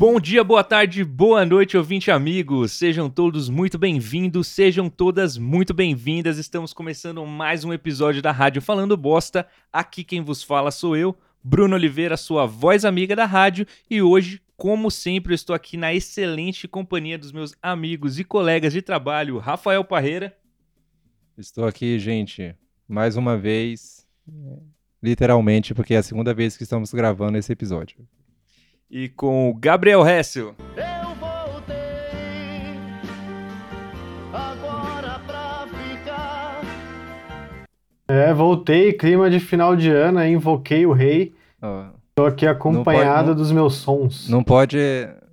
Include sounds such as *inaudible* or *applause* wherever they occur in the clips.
Bom dia, boa tarde, boa noite, ouvinte amigos. Sejam todos muito bem-vindos, sejam todas muito bem-vindas. Estamos começando mais um episódio da Rádio Falando Bosta. Aqui quem vos fala sou eu, Bruno Oliveira, sua voz amiga da rádio, e hoje, como sempre, eu estou aqui na excelente companhia dos meus amigos e colegas de trabalho, Rafael Parreira. Estou aqui, gente, mais uma vez, literalmente, porque é a segunda vez que estamos gravando esse episódio e com o Gabriel Hessel. Eu voltei agora pra ficar. É, voltei, clima de final de ano, invoquei o rei. Ó, Tô aqui acompanhado não- dos meus sons. não pode,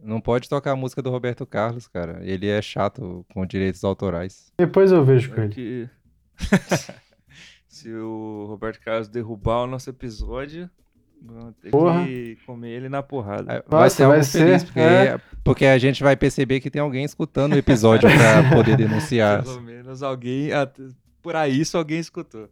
não pode tocar a música do Roberto Carlos, cara. Ele é chato com direitos autorais. Depois eu vejo com ele. Que... *laughs* Se o Roberto Carlos derrubar o nosso episódio, vamos ter Porra. que comer ele na porrada. É, vai Nossa, ser algo vai feliz, ser, porque, é. porque a gente vai perceber que tem alguém escutando o episódio pra *laughs* poder denunciar. Pelo menos alguém, por aí isso alguém escutou.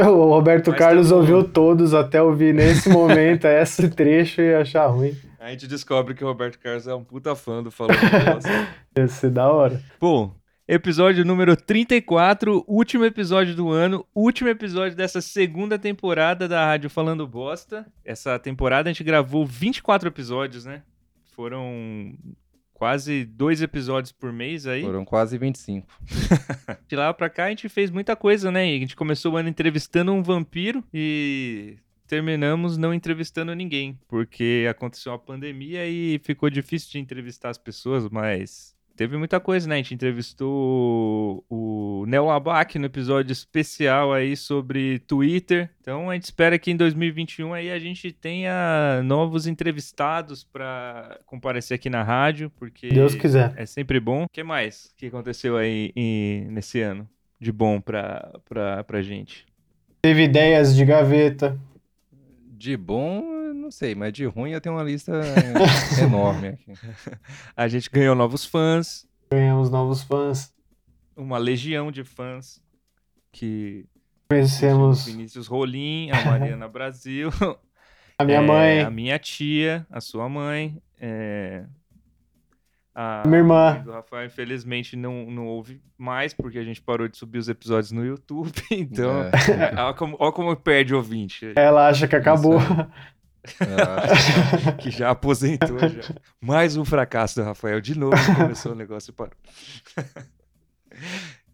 O Roberto Mas Carlos tamo- ouviu todos até ouvir nesse momento esse *laughs* trecho e achar ruim. A gente descobre que o Roberto Carlos é um puta fã do Falando *laughs* ser da hora. Bom, episódio número 34, último episódio do ano, último episódio dessa segunda temporada da Rádio Falando Bosta. Essa temporada a gente gravou 24 episódios, né? Foram quase dois episódios por mês aí. Foram quase 25. *laughs* De lá pra cá a gente fez muita coisa, né? A gente começou o ano entrevistando um vampiro e terminamos não entrevistando ninguém, porque aconteceu a pandemia e ficou difícil de entrevistar as pessoas, mas teve muita coisa, né? A gente entrevistou o Neo Labac no episódio especial aí sobre Twitter. Então a gente espera que em 2021 aí a gente tenha novos entrevistados pra comparecer aqui na rádio, porque Deus quiser. é sempre bom. O que mais que aconteceu aí em- nesse ano de bom pra, pra, pra gente? Teve ideias de gaveta. De bom, não sei, mas de ruim eu tenho uma lista *laughs* enorme aqui. A gente ganhou novos fãs, Ganhamos novos fãs. uma legião de fãs que Conhecemos o Vinícius Rolim, a Mariana *laughs* Brasil, a minha é, mãe, a minha tia, a sua mãe, é, a minha irmã. do Rafael, infelizmente, não, não houve mais, porque a gente parou de subir os episódios no YouTube. *laughs* Então, É, olha como, ó como perde ouvinte. Ela acha que acabou. É, *laughs* que já aposentou já. Mais um fracasso do Rafael. De novo começou o negócio e parou. *laughs*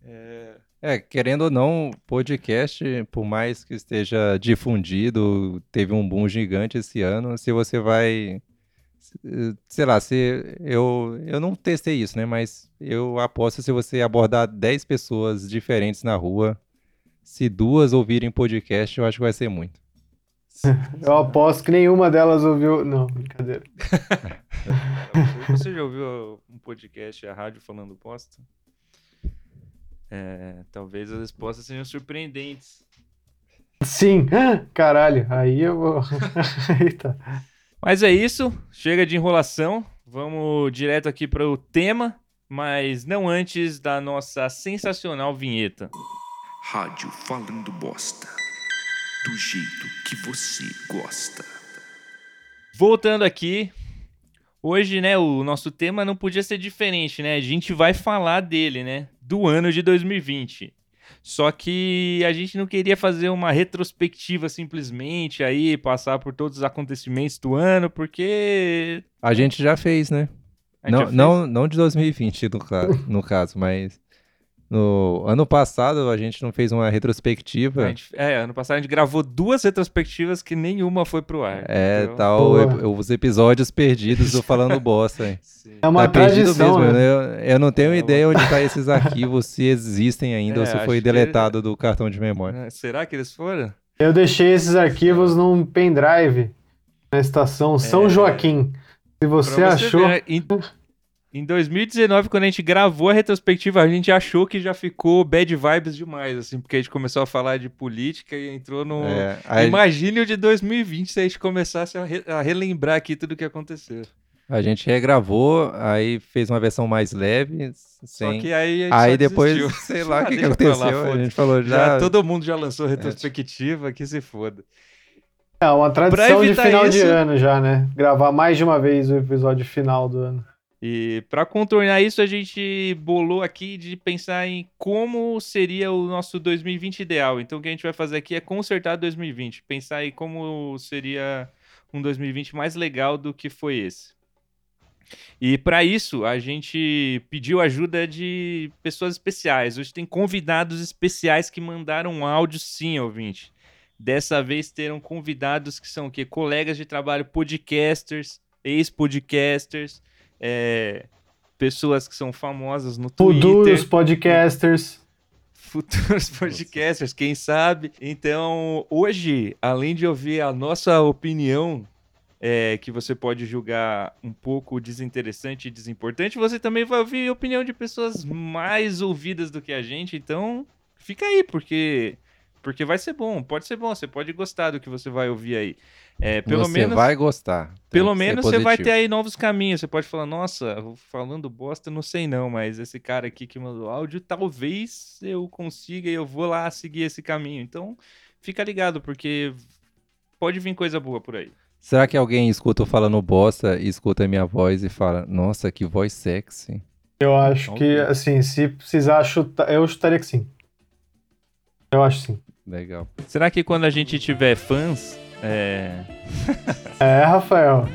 É, É, querendo ou não, podcast, por mais que esteja difundido, teve um boom gigante esse ano. Se você vai, se- sei lá, se eu eu não testei isso, né, mas eu aposto se você abordar 10 pessoas diferentes na rua, se duas ouvirem podcast, eu acho que vai ser muito. Eu aposto que nenhuma delas ouviu. Não, brincadeira. *laughs* Você já ouviu um podcast, a rádio falando bosta? É, talvez as respostas sejam surpreendentes. Sim, caralho. Aí eu vou. *laughs* Eita. Mas é isso, chega de enrolação. Vamos direto aqui para o tema, mas não antes da nossa sensacional vinheta. Rádio Falando Bosta. Do jeito que você gosta. Voltando aqui, hoje, né, o nosso tema não podia ser diferente, né? A gente vai falar dele, né? Do ano de 2020. Só que a gente não queria fazer uma retrospectiva simplesmente aí, passar por todos os acontecimentos do ano, porque. A gente já fez, né? Não, fez. não, não de 2020 no, no caso, mas no ano passado a gente não fez uma retrospectiva. A gente- é, ano passado a gente gravou duas retrospectivas que nenhuma foi pro ar. É, entendeu? tal, os episódios perdidos do Falando Bosta. hein? *laughs* Sim. É uma tá perdido tradição, mesmo, né? eu, eu não tenho É, ideia onde tá esses arquivos, se existem ainda ou É, se acho foi que- deletado do cartão de memória. É, Será que eles foram? Eu deixei esses arquivos num pendrive na estação São É. Joaquim. Se você Pra achou. ver? Em, em 2019, quando a gente gravou a retrospectiva, a gente achou que já ficou bad vibes demais, assim, porque a gente começou a falar de política e entrou no. É, aí Imagine o de 2020 se a gente começasse a, re- a relembrar aqui tudo o que aconteceu. a gente regravou, aí fez uma versão mais leve, Só sem... que aí a gente Aí só depois, desistiu. *laughs* sei lá *laughs* o Ah, que, que aconteceu, a foda-se. gente falou Já, já... todo mundo já lançou retrospectiva, que se foda. É uma tradição de final de isso- ano já, né? Gravar mais de uma vez o episódio final do ano. E para contornar isso, a gente bolou aqui de pensar em como seria o nosso 2020 ideal. Então, o que a gente vai fazer aqui é consertar 2020, pensar em como seria um 2020 mais legal do que foi esse. E para isso, a gente pediu ajuda de pessoas especiais. Hoje tem convidados especiais que mandaram um áudio, sim, ouvinte. Dessa vez terão convidados que são o quê? Colegas de trabalho, podcasters, ex-podcasters, é, pessoas que são famosas no Futuros Twitter, podcasters. futuros podcasters, quem sabe. Então, hoje, além de ouvir a nossa opinião, é, que você pode julgar um pouco desinteressante e desimportante, você também vai ouvir a opinião de pessoas mais ouvidas do que a gente. Então, fica aí, porque porque vai ser bom, pode ser bom, você pode gostar do que você vai ouvir aí. É, pelo você menos vai gostar. Pelo menos você vai ter aí novos caminhos. Você pode falar, nossa, falando bosta, não sei não, mas esse cara aqui que mandou áudio, talvez eu consiga e eu vou lá seguir esse caminho. Então, fica ligado, porque pode vir coisa boa por aí. Será que alguém escuta eu falando bosta e escuta a minha voz e fala, nossa, que voz sexy? Eu acho que, assim, se precisar chutar, eu chutaria que sim. Eu acho sim. Legal. Será que quando a gente tiver fãs, é, É, Rafael.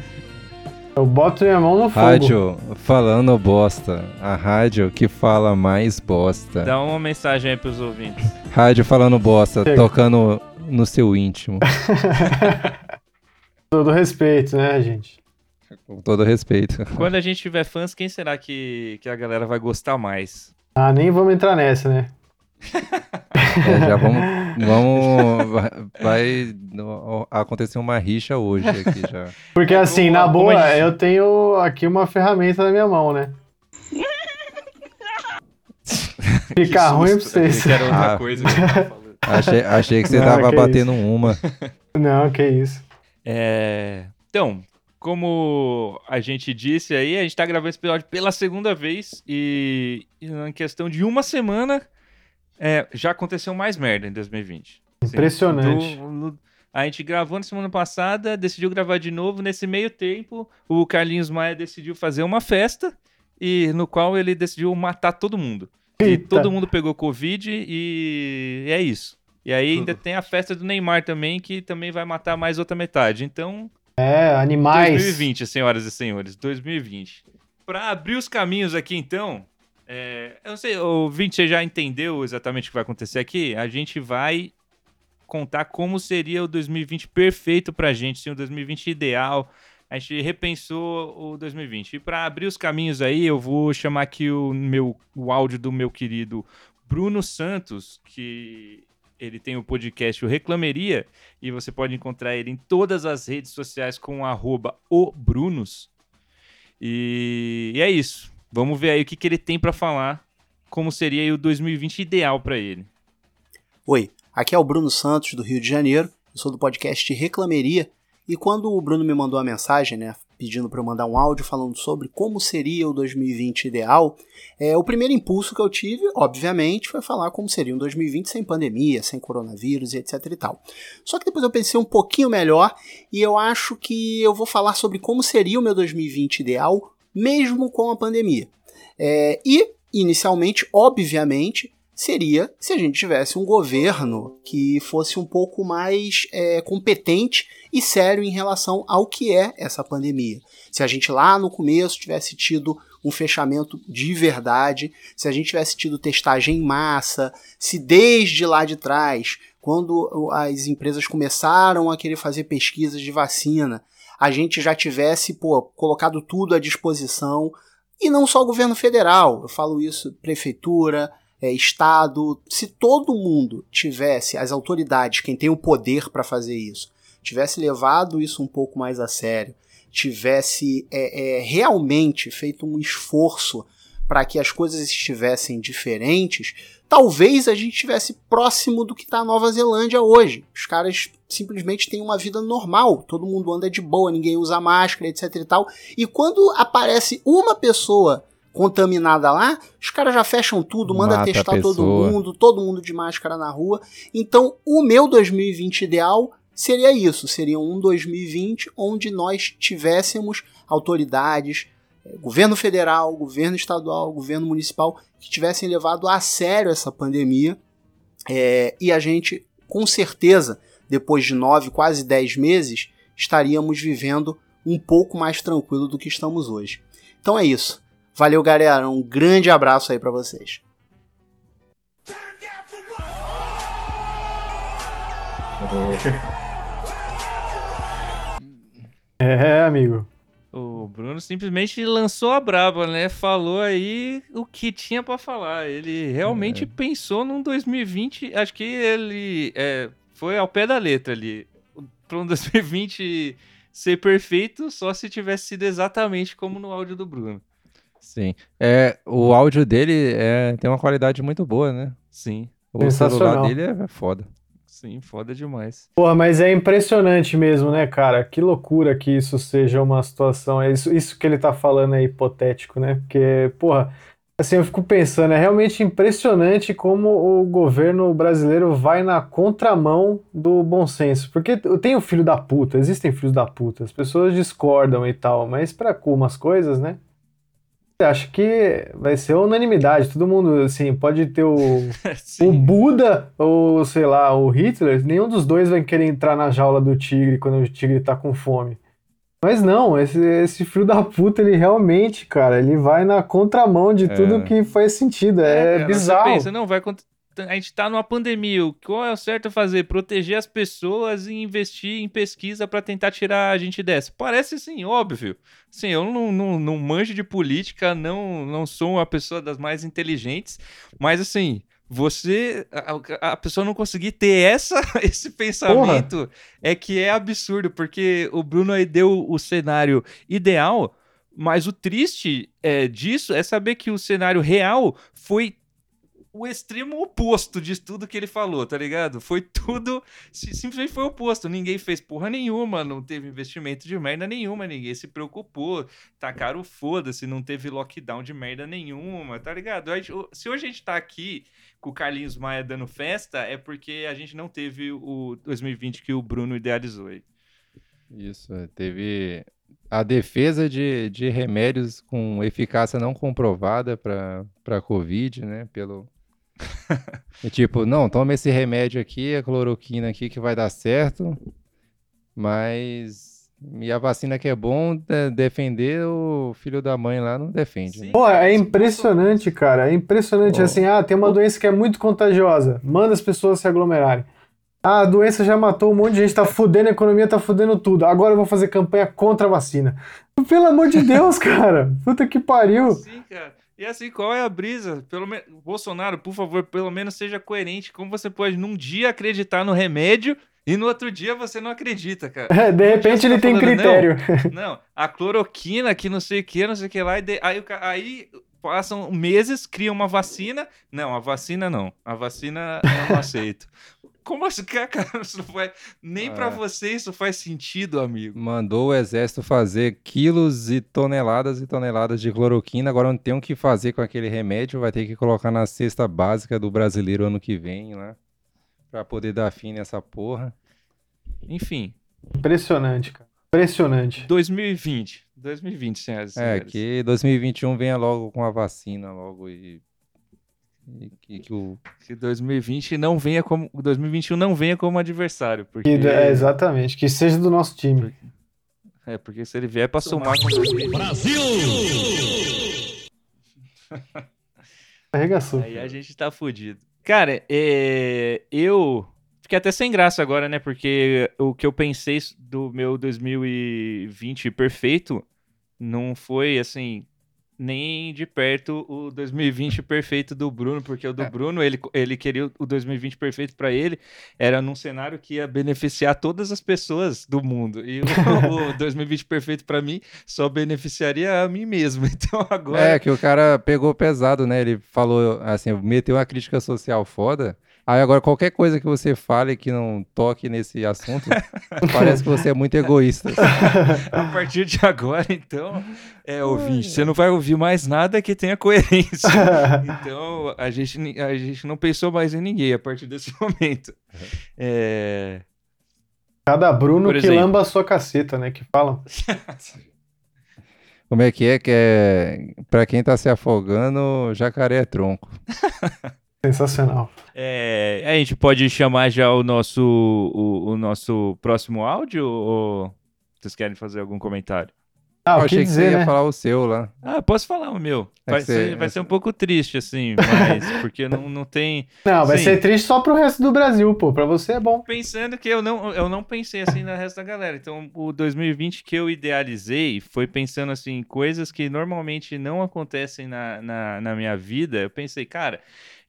Eu boto minha mão no fogo. Rádio falando bosta. A rádio que fala mais bosta. dá uma mensagem aí pros ouvintes. Rádio falando bosta, Chega. tocando no seu íntimo. *laughs* Todo respeito, né, gente? Com todo respeito. Quando a gente tiver fãs, quem será que, que a galera vai gostar mais? Ah, nem vamos entrar nessa, né? É, já vamos. *laughs* vamos vai, acontecer uma rixa hoje aqui já. Porque assim, na boa, eu tenho aqui uma ferramenta na minha mão, né? *laughs* Ficar ruim pra vocês. Era outra Ah. coisa que. *laughs* Achei, achei que você Não, tava que batendo uma. Não, que isso. É, Então, como a gente disse aí, a gente tá gravando esse episódio pela segunda vez e, e em questão de uma semana é, já aconteceu mais merda em 2020. Assim, Impressionante. do- no- a gente gravou na semana passada, decidiu gravar de novo. Nesse meio tempo, o Carlinhos Maia decidiu fazer uma festa e no qual ele decidiu matar todo mundo. E Eita. todo mundo pegou Covid e é isso. E aí ainda tem a festa do Neymar também, que também vai matar mais outra metade. Então, É, animais. 2020, senhoras e senhores, 2020. Para abrir os caminhos aqui, então, é, eu não sei, o Vinte, você já entendeu exatamente o que vai acontecer aqui? A gente vai contar como seria o 2020 perfeito pra gente, sim, o 2020 ideal. A gente repensou o 2020. E para abrir os caminhos aí, eu vou chamar aqui o meu o áudio do meu querido Bruno Santos, que ele tem o podcast O Reclameria, e você pode encontrar ele em todas as redes sociais com o Brunos. E, e é isso. Vamos ver aí o que, que ele tem pra falar, como seria o 2020 ideal pra ele. Oi, aqui é o Bruno Santos, do Rio de Janeiro. Eu sou do podcast Reclameria. E quando o Bruno me mandou a mensagem, né, pedindo para eu mandar um áudio falando sobre como seria o 2020 ideal, é, o primeiro impulso que eu tive, obviamente, foi falar como seria um 2020 sem pandemia, sem coronavírus e etc e tal. Só que depois eu pensei um pouquinho melhor e eu acho que eu vou falar sobre como seria o meu 2020 ideal, mesmo com a pandemia. É, e, inicialmente, obviamente, seria se a gente tivesse um governo que fosse um pouco mais é, competente e sério em relação ao que é essa pandemia. Se a gente lá no começo tivesse tido um fechamento de verdade, se a gente tivesse tido testagem em massa, se desde lá de trás, quando as empresas começaram a querer fazer pesquisas de vacina, a gente já tivesse pô, colocado tudo à disposição, e não só o governo federal, eu falo isso, prefeitura, é, Estado, se todo mundo tivesse, as autoridades, quem tem o poder para fazer isso, tivesse levado isso um pouco mais a sério, tivesse é, é, realmente feito um esforço para que as coisas estivessem diferentes, talvez a gente estivesse próximo do que está a Nova Zelândia hoje. Os caras simplesmente têm uma vida normal, todo mundo anda de boa, ninguém usa máscara, etc e tal. E quando aparece uma pessoa contaminada lá, os caras já fecham tudo, manda Mata testar todo mundo, todo mundo de máscara na rua. Então, o meu 2020 ideal seria isso, seria um 2020 onde nós tivéssemos autoridades, eh, governo federal, governo estadual, governo municipal, que tivessem levado a sério essa pandemia é, e a gente, com certeza, depois de nove, quase dez meses, estaríamos vivendo um pouco mais tranquilo do que estamos hoje. Então é isso. Valeu, galera. Um grande abraço aí para vocês. *laughs* É, amigo. O Bruno simplesmente lançou a braba, né? Falou aí o que tinha pra falar. Ele realmente pensou num 2020. Acho que ele é, foi ao pé da letra ali. Pra um *laughs* 2020 ser perfeito só se tivesse sido exatamente como no áudio do Bruno. Sim. É, o áudio dele é, tem uma qualidade muito boa, né? Sim, O celular Sensacional. dele é foda. Sim, foda demais. Porra, mas é impressionante mesmo, né, cara? Que loucura que isso seja uma situação. É isso, isso que ele tá falando é hipotético, né? Porque, porra, assim, eu fico pensando, é realmente impressionante como o governo brasileiro vai na contramão do bom senso. Porque tem o filho da puta, existem filhos da puta, as pessoas discordam e tal, mas pra umas coisas, né? Acho que vai ser unanimidade. Todo mundo, assim, pode ter o, *laughs* o. Buda ou, sei lá, o Hitler, nenhum dos dois vai querer entrar na jaula do tigre quando o tigre tá com fome. Mas não, esse, esse filho da puta, ele realmente, cara, ele vai na contramão de tudo que faz sentido. É, cara, bizarro. Você pensa, não, vai cont- a gente tá numa pandemia, o qual é o certo a fazer? Proteger as pessoas e investir em pesquisa pra tentar tirar a gente dessa. Parece assim, óbvio. Sim, eu não, não, não manjo de política, não, não sou uma pessoa das mais inteligentes, mas assim, você, a, a pessoa não conseguir ter essa, *laughs* esse pensamento é que é absurdo, porque o Bruno aí deu o cenário ideal, mas o triste é, disso é saber que o cenário real foi o extremo oposto de tudo que ele falou, tá ligado? Foi tudo, si- simplesmente foi o oposto. Ninguém fez porra nenhuma, não teve investimento de merda nenhuma, ninguém se preocupou, tacaram foda-se, não teve lockdown de merda nenhuma, tá ligado? A Se hoje a gente tá aqui com o Carlinhos Maia dando festa, é porque a gente não teve o 2020 que o Bruno idealizou aí. Isso, é, teve a defesa de, de remédios com eficácia não comprovada para para Covid, né? Pelo. *laughs* E tipo, não, toma esse remédio aqui, a cloroquina aqui que vai dar certo, mas. E a vacina que é bom de- defender, o filho da mãe lá não defende, né? Pô, é impressionante, cara. É impressionante. Pô. Assim, ah, tem uma doença que é muito contagiosa. Manda as pessoas se aglomerarem. Ah, a doença já matou um monte de gente, tá fudendo a economia, tá fudendo tudo. Agora eu vou fazer campanha contra a vacina. Pelo amor de Deus, *laughs* cara. Puta que pariu. Sim, cara. E assim, qual é a brisa? Pelo menos, Bolsonaro, por favor, pelo menos seja coerente. Como você pode num dia acreditar no remédio e no outro dia você não acredita, cara? É, de repente ele tá tem falando, critério. Não, a cloroquina que não sei o que, não sei o que lá, e de- aí, aí passam meses, criam uma vacina. Não, a vacina não. A vacina eu não aceito. Como assim, *laughs* cara? Isso não faz... Nem pra É. você isso faz sentido, amigo. Mandou o exército fazer quilos e toneladas e toneladas de cloroquina. Agora não tem o que fazer com aquele remédio. Vai ter que colocar na cesta básica do brasileiro ano que vem lá. Pra poder dar fim nessa porra. Enfim, Impressionante, cara. Impressionante. 2020. 2020, senhoras e É, senhores. que 2021 venha logo com a vacina logo e. Que, que o. Que 2020 não venha como. 2021 não venha como adversário. Porque, Que- é, exatamente. Que seja do nosso time. é, porque se ele vier pra somar com 2020, *laughs* Arregaçou. aí a gente tá fudido. Cara, é, eu fiquei até sem graça agora, né? Porque o que eu pensei do meu 2020 perfeito não foi assim. Nem de perto o 2020 perfeito do Bruno, porque o do É. Bruno, ele, ele queria o 2020 perfeito pra ele, era num cenário que ia beneficiar todas as pessoas do mundo. E o, *laughs* o 2020 perfeito pra mim só beneficiaria a mim mesmo. *laughs* Então agora. É, que o cara pegou pesado, né? Ele falou, assim, meteu uma crítica social foda. Aí agora qualquer coisa que você fale que não toque nesse assunto, *laughs* parece que você é muito egoísta. *laughs* A partir de agora, então, é ouvinte, você não vai ouvir mais nada que tenha coerência. *laughs* Então, a gente, a gente não pensou mais em ninguém a partir desse momento. É... Cada Bruno que lamba a sua caceta, né? Que falam. Como é que é? Que é. Pra quem tá se afogando, jacaré é tronco. Sensacional. É, a gente pode chamar já o nosso, o, o nosso próximo áudio ou vocês querem fazer algum comentário? Ah, Eu o que achei que você dizer, ia né? falar o seu lá. Ah, posso falar o meu. É Vai, você- ser, vai é- ser um pouco triste, assim, mas *laughs* porque não, não tem. Não, vai Sim. ser triste só pro resto do Brasil, pô. Pra você é bom. Pensando que eu não, eu não pensei assim no resto da galera. Então, o 2020 que eu idealizei foi pensando assim, em coisas que normalmente não acontecem na, na, na minha vida. Eu pensei, cara,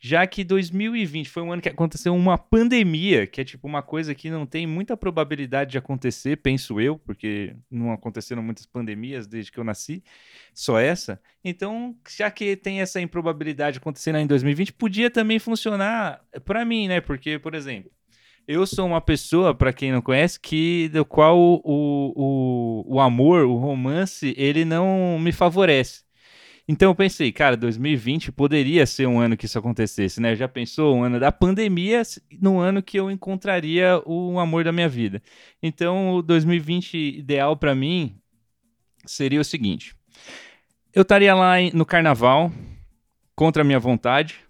já que 2020 foi um ano que aconteceu uma pandemia, que é tipo uma coisa que não tem muita probabilidade de acontecer, penso eu, porque não aconteceram muitas pandemias desde que eu nasci, só essa. Então, já que tem essa improbabilidade acontecendo em 2020, podia também funcionar pra mim, né? Porque, por exemplo, eu sou uma pessoa, pra quem não conhece, que do qual o, o, o amor, o romance, ele não me favorece. Então eu pensei, cara, 2020 poderia ser um ano que isso acontecesse, né? Já pensou um ano da pandemia, no ano que eu encontraria o amor da minha vida. Então o 2020 ideal pra mim seria o seguinte: eu estaria lá no carnaval, contra a minha vontade,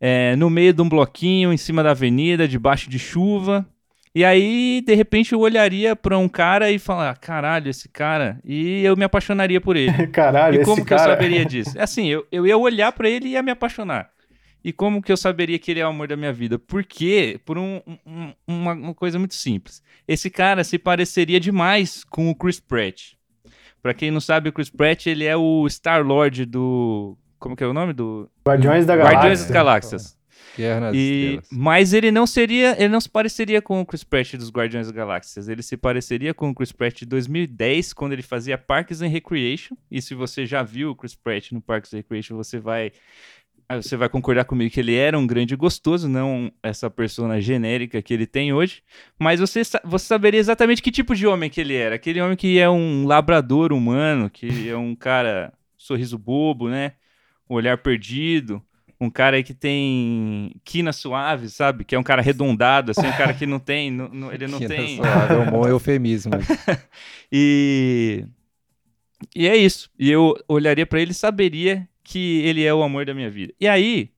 é, no meio de um bloquinho, em cima da avenida, debaixo de chuva. E aí, de repente, eu olharia pra um cara e falar: caralho, esse cara. E eu me apaixonaria por ele. *laughs* Caralho, E esse como que cara... eu saberia *laughs* disso? É Assim, eu, eu ia olhar pra ele e ia me apaixonar. E como que eu saberia que ele é o amor da minha vida? Porque, por um- um- uma, uma coisa muito simples. Esse cara se pareceria demais com o Chris Pratt. Pra quem não sabe, o Chris Pratt, ele é o Star-Lord do... Como que é o nome? Do... Guardiões da Galáxia. Guardiões das Galáxias. Guerra E, Estrelas. mas ele não seria, ele não se pareceria com o Chris Pratt dos Guardiões das Galáxias. Ele se pareceria com o Chris Pratt de 2010, quando ele fazia Parks and Recreation. E se você já viu o Chris Pratt no Parks and Recreation, você vai ah, você vai concordar comigo que ele era um grande gostoso, não essa persona genérica que ele tem hoje. Mas você, você saberia exatamente que tipo de homem que ele era. Aquele homem que é um labrador humano, que é um cara sorriso bobo, né? Um olhar perdido. Um cara aí que tem quina suave, sabe? Que é um cara arredondado, assim, um cara que não tem. não- não- ele não Que tem. suave, É um bom *laughs* eufemismo. *laughs* E. E é isso. E eu olharia pra ele e saberia que ele é o amor da minha vida. E aí,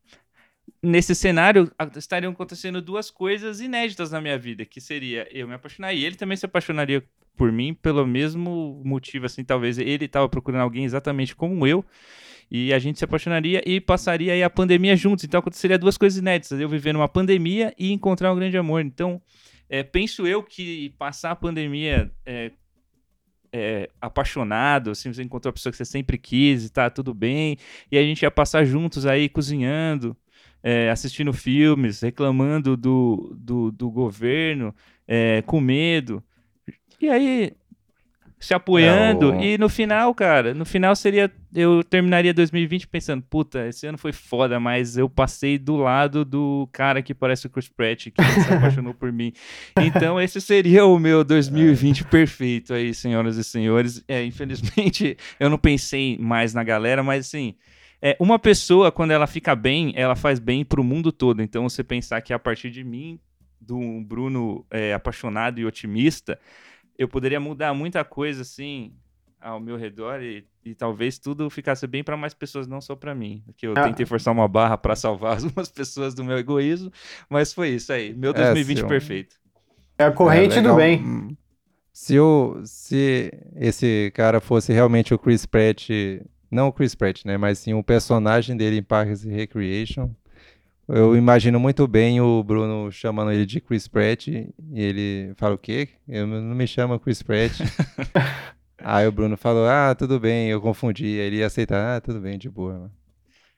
nesse cenário, estariam acontecendo duas coisas inéditas na minha vida, que seria eu me apaixonar e ele também se apaixonaria por mim pelo mesmo motivo, assim, talvez ele estava procurando alguém exatamente como eu. E a gente se apaixonaria e passaria aí a pandemia juntos. Então aconteceria duas coisas inéditas. Eu viver numa pandemia e encontrar um grande amor. Então, é, penso eu que passar a pandemia é, é, apaixonado, assim, você encontrou a pessoa que você sempre quis e tá tudo bem, e a gente ia passar juntos aí cozinhando, é, assistindo filmes, reclamando do, do, do governo, é, com medo, e aí se apoiando, É, o- e no final, cara, no final seria, eu terminaria 2020 pensando, puta, esse ano foi foda, mas eu passei do lado do cara que parece o Chris Pratt, que se apaixonou por mim. *laughs* Então, esse seria o meu 2020 perfeito aí, senhoras e senhores. É, infelizmente, eu não pensei mais na galera, mas assim, é, uma pessoa, quando ela fica bem, ela faz bem pro mundo todo. Então, você pensar que a partir de mim, do Bruno é, apaixonado e otimista, eu poderia mudar muita coisa, assim, ao meu redor e, e talvez tudo ficasse bem para mais pessoas, não só para mim. Porque eu Ah. tentei forçar uma barra para salvar *laughs* algumas pessoas do meu egoísmo, mas foi isso aí. Meu É, 2020 seu- perfeito. É a corrente É, do bem. Se, o, se esse cara fosse realmente o Chris Pratt, não o Chris Pratt, né, mas sim o personagem dele em Parks and Recreation, eu imagino muito bem o Bruno chamando ele de Chris Pratt e ele fala o quê? Eu não me chamo Chris Pratt. *laughs* Aí o Bruno falou, ah, tudo bem, eu confundi. Aí ele ia aceitar, ah, tudo bem, de boa. mano."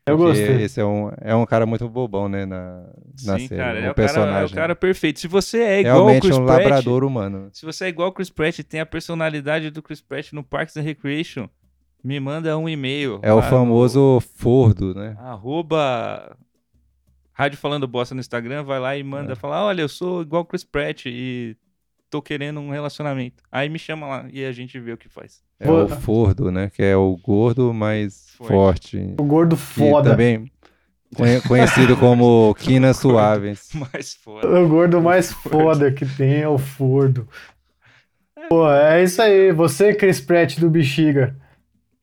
Eu Porque gostei. Esse é um, é um cara muito bobão, né, na, na Sim, série, cara, o é o cara, é o personagem. cara perfeito. Se você é igual Realmente Chris um Pratt, labrador humano. se você é igual o Chris Pratt e tem a personalidade do Chris Pratt no Parks and Recreation, me manda um e-mail. É o lá no famoso Fordo, né? Arroba Rádio Falando Bosta no Instagram, vai lá e manda É. falar, olha, eu sou igual o Chris Pratt e tô querendo um relacionamento. Aí me chama lá e a gente vê o que faz. É o Fordo, né? Que é o gordo, mas Forte. forte. O gordo foda. também Conhe- *laughs* Conhecido como Quina Suaves. mais foda. O gordo mais *laughs* foda que tem é o Fordo. Pô, é isso aí. Você, Chris Pratt do Bexiga,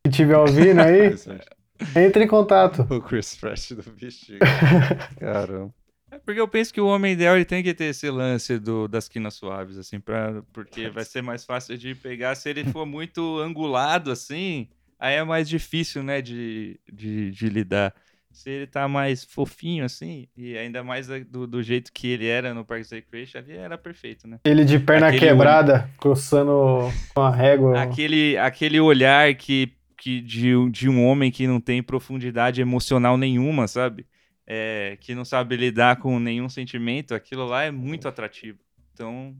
que estiver ouvindo aí, *laughs* entre em contato. o Chris Pratt do bexiga. *laughs* Caramba. É porque eu penso que o homem ideal ele tem que ter esse lance do, das quinas suaves, assim, pra, porque vai ser mais fácil de pegar. Se ele for muito angulado, assim, aí é mais difícil, né, de, de, de lidar. Se ele tá mais fofinho, assim, e ainda mais do, do jeito que ele era no Parks and Recreation, ali era perfeito, né? Ele de perna Aquele quebrada, coçando com a régua. Aquele, aquele olhar que, que de, um- de um homem que não tem profundidade emocional nenhuma, sabe? É, que não sabe lidar com nenhum sentimento, aquilo lá é muito atrativo. Então,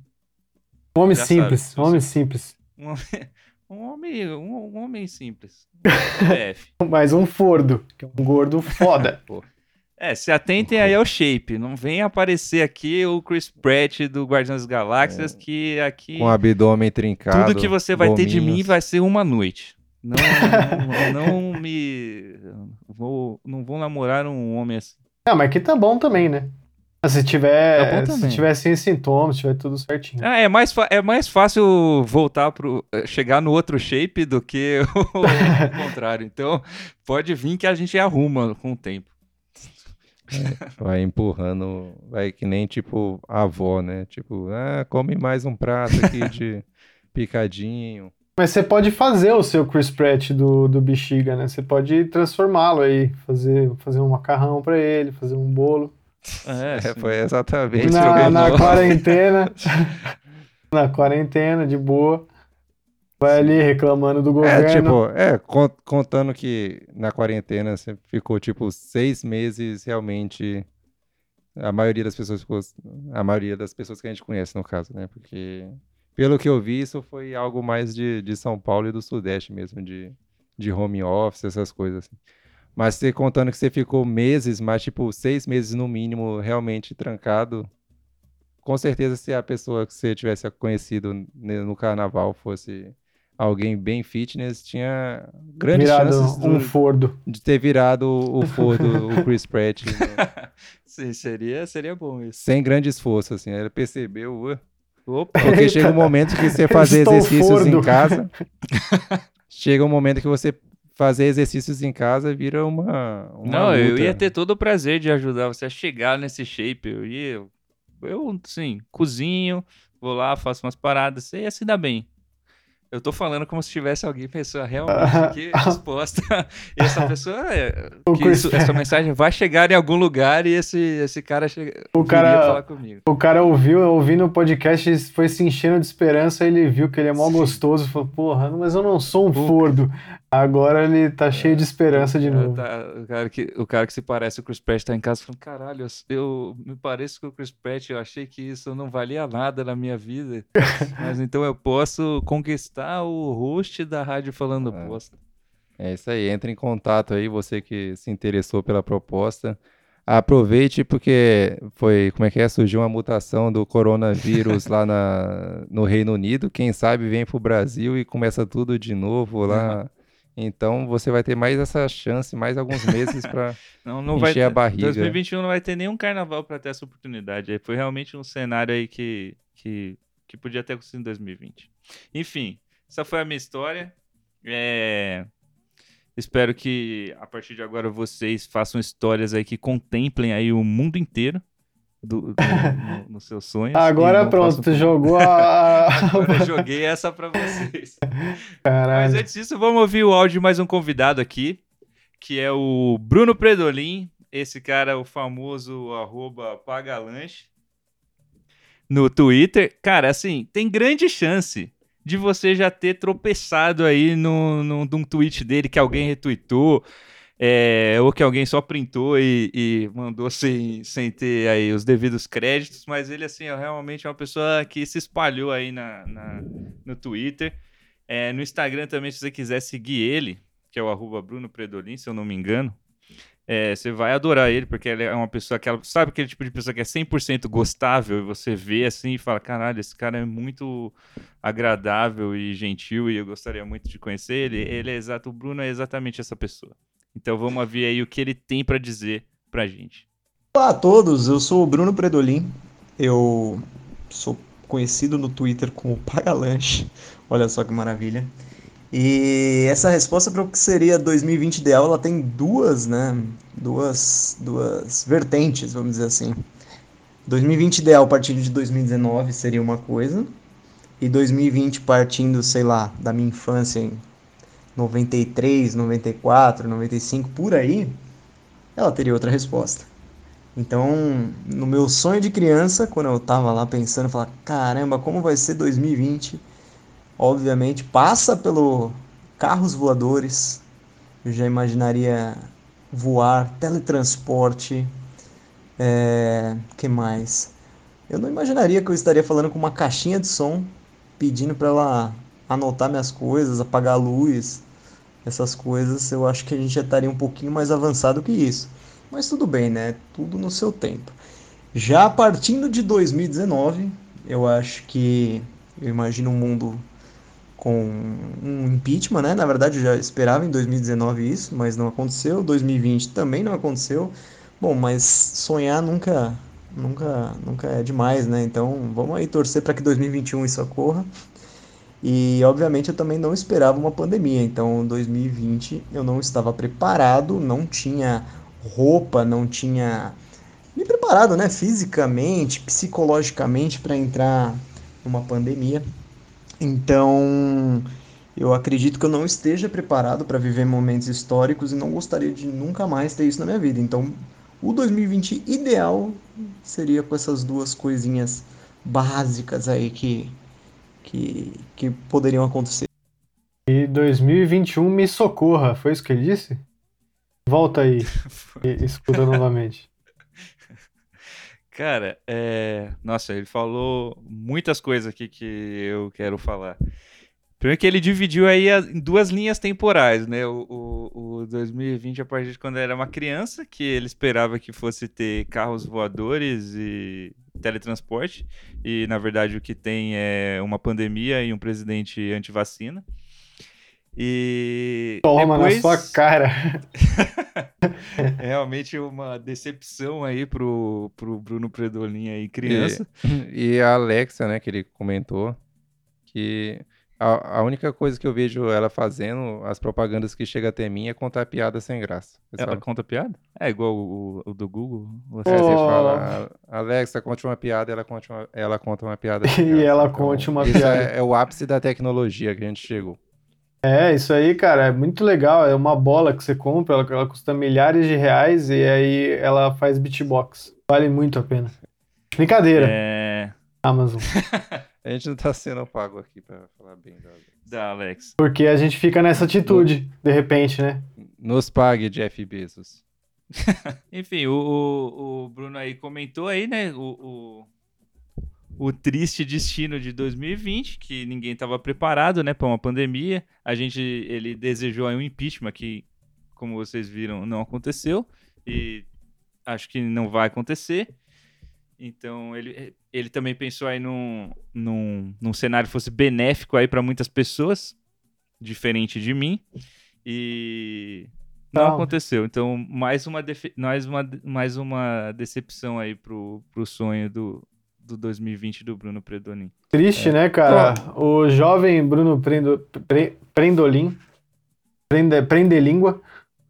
Um homem simples, sabe, um homem simples. um homem, *laughs* um homem, um, um homem simples. *laughs* PF. Mas um Fordo, que é um gordo foda. *laughs* É, se atentem aí ao shape. Não vem aparecer aqui o Chris Pratt do Guardiões das Galáxias, que aqui Com o abdômen trincado. tudo que você vai ter de mim gominhos. vai ser uma noite. Não, não, não *laughs* me. Vou, não vou namorar um homem assim. Ah, mas aqui tá bom também, né? Se tiver, Tá se tiver sem sintomas, se tiver tudo certinho. Ah, é, mais é mais fácil voltar pro. eh, chegar no outro shape do que o, *laughs* o contrário. Então, pode vir que a gente arruma com o tempo. Vai empurrando, vai que nem tipo a avó, né? Tipo, ah, come mais um prato aqui de *laughs* picadinho. Mas você pode fazer o seu Chris Pratt do, do Bexiga, né? Você pode transformá-lo aí, fazer, fazer um macarrão pra ele, fazer um bolo. É, É, foi exatamente Esse o que Na, na quarentena. *laughs* na quarentena, de boa. Vai ali reclamando do governo. É, tipo, é, con- contando que na quarentena você ficou, tipo, seis meses realmente. A maioria das pessoas ficou. A maioria das pessoas que a gente conhece, no caso, né? Porque, pelo que eu vi, isso foi algo mais de, de São Paulo e do Sudeste mesmo, de, de home office, essas coisas. assim. Mas você contando que você ficou meses, mas, tipo, seis meses no mínimo, realmente trancado. Com certeza, se a pessoa que você tivesse conhecido no carnaval fosse alguém bem fitness, tinha grandes virado chances um do- fordo. de ter virado o Ford, o Chris Pratt, *laughs* né? Sim, seria, seria bom isso. sem grande esforço, assim. Ele percebeu, "Ué". Opa, porque chega um momento que você fazer exercícios em fordo. casa, *laughs* chega um momento que você fazer exercícios em casa vira uma, uma não, eu luta. ia ter todo o prazer de ajudar você a chegar nesse shape. Eu ia. Eu, sim, cozinho, vou lá, faço umas paradas, você ia se dar bem. Eu tô falando como se tivesse alguém, pessoa realmente aqui disposta. *laughs* E essa pessoa. é, isso- essa mensagem vai chegar em algum lugar e esse, esse cara chega, O cara- falar comigo. O cara ouviu, ouvindo o podcast, foi se enchendo de esperança, ele viu que ele é mó Sim. gostoso, falou, porra, mas eu não sou um fordo. Agora ele tá cheio de esperança de É, novo. tá, o, cara que, o cara que se parece o Chris Pratt tá em casa falando, caralho, eu, eu me pareço com o Chris Pratt, eu achei que isso não valia nada na minha vida. *laughs* Mas então eu posso conquistar o host da rádio falando É. bosta. É isso aí, entre em contato aí, você que se interessou pela proposta. Aproveite porque foi, como é que é? Surgiu uma mutação do coronavírus lá na, no Reino Unido. Quem sabe vem pro Brasil e começa tudo de novo lá. *laughs* Então você vai ter mais essa chance, mais alguns meses para *laughs* Encher a ter- barriga. 2021 não vai ter nenhum carnaval pra ter essa oportunidade. Aí Foi realmente um cenário aí que, que, que podia ter acontecido em 2020. Enfim, essa foi a minha história. É, Espero que a partir de agora vocês façam histórias aí que contemplem aí o mundo inteiro do, *laughs* do- no- nos seus sonhos. Agora pronto, tu jogou *laughs* a. Agora eu *laughs* joguei essa pra vocês. Mas Caralho. antes disso, vamos ouvir o áudio de mais um convidado aqui, que é o Bruno Predolin. Esse cara, o famoso arroba pagalanche no Twitter. Cara, assim, tem grande chance de você já ter tropeçado aí no, no, num tweet dele que alguém retweetou, é, ou que alguém só printou e, e mandou sem, sem ter aí os devidos créditos, mas ele, assim, é realmente uma pessoa que se espalhou aí na, na- no Twitter. É, no Instagram também, se você quiser seguir ele, que é o arroba Bruno Predolin, se eu não me engano, é, você vai adorar ele, porque ele é uma pessoa que, ela- sabe aquele tipo de pessoa que é 100% gostável e você vê assim e fala, caralho, esse cara é muito agradável e gentil e eu gostaria muito de conhecer ele. Ele é exato, o Bruno é exatamente essa pessoa. Então vamos ver aí o que ele tem pra dizer pra gente. Olá a todos, eu sou o Bruno Predolin. Eu sou conhecido no Twitter como Pagalanche. Olha só que maravilha. E essa resposta para o que seria 2020 ideal, ela tem duas, né? Duas, duas vertentes, vamos dizer assim. 2020 ideal a partir de 2019 seria uma coisa, e 2020 partindo, sei lá, da minha infância em 93, 94, 95, por aí, ela teria outra resposta. Então, no meu sonho de criança, quando eu tava lá pensando, eu falava, caramba, como vai ser 2020? Obviamente, passa pelo carros voadores. Eu já imaginaria voar, teletransporte, é, que mais? Eu não imaginaria que eu estaria falando com uma caixinha de som, pedindo para ela anotar minhas coisas, apagar a luz, essas coisas. Eu acho que a gente já estaria um pouquinho mais avançado que isso. Mas tudo bem, né? Tudo no seu tempo. Já partindo de 2019, eu acho que eu imagino um mundo com um impeachment, né? Na verdade, eu já esperava em 2019 isso, mas não aconteceu. 2020 também não aconteceu. Bom, mas sonhar nunca, nunca, nunca é demais, né? Então, vamos aí torcer para que 2021 isso ocorra. E obviamente eu também não esperava uma pandemia, então 2020 eu não estava preparado, não tinha roupa, não tinha me preparado, né, fisicamente, psicologicamente para entrar numa pandemia. Então, eu acredito que eu não esteja preparado para viver momentos históricos e não gostaria de nunca mais ter isso na minha vida. Então, o 2020 ideal seria com essas duas coisinhas básicas aí que que, que poderiam acontecer. E 2021 me socorra, foi isso que ele disse? Volta aí *laughs* e escuta novamente. Cara, é... nossa, ele falou muitas coisas aqui que eu quero falar. Primeiro que ele dividiu aí em duas linhas temporais, né? O, o, o 2020 a partir de quando era uma criança, que ele esperava que fosse ter carros voadores e teletransporte, e na verdade o que tem é uma pandemia e um presidente anti-vacina. E Toma depois... na sua cara. *laughs* é realmente uma decepção aí pro, pro Bruno Predolin aí, criança. E, *laughs* e a Alexa, né, que ele comentou, que a, a, única coisa que eu vejo ela fazendo, as propagandas que chegam até mim, é contar piada sem graça. Ela sabe? conta piada? É igual o, o do Google? Você, oh. você fala, Alexa, conte uma piada, ela conta uma, ela conta uma piada. *laughs* e ela então, conte uma isso piada. É, é o ápice da tecnologia que a gente chegou. É, isso aí, cara, é muito legal. É uma bola que você compra, ela, ela custa milhares de reais e aí ela faz beatbox. Vale muito a pena. Brincadeira. É. Amazon. *laughs* A gente não tá sendo pago aqui pra falar bem da Alex. Da Alex. Porque a gente fica nessa atitude, de repente, né? Nos pague, Jeff Bezos. *laughs* Enfim, o, o, o, Bruno aí comentou aí, né? O, o, o, triste destino de 2020, que ninguém estava preparado, né, para uma pandemia. A gente, ele desejou aí um impeachment que, como vocês viram, não aconteceu e acho que não vai acontecer. Então ele, ele também pensou aí num, num, num cenário que fosse benéfico aí para muitas pessoas, diferente de mim. E não, não. aconteceu. Então, mais uma, mais uma, mais uma decepção aí pro, pro sonho do, do 2020 do Bruno Predolin. Triste, é. né, cara? O jovem Bruno Prendo, Pre, Prendolin, Prende, Prendelíngua,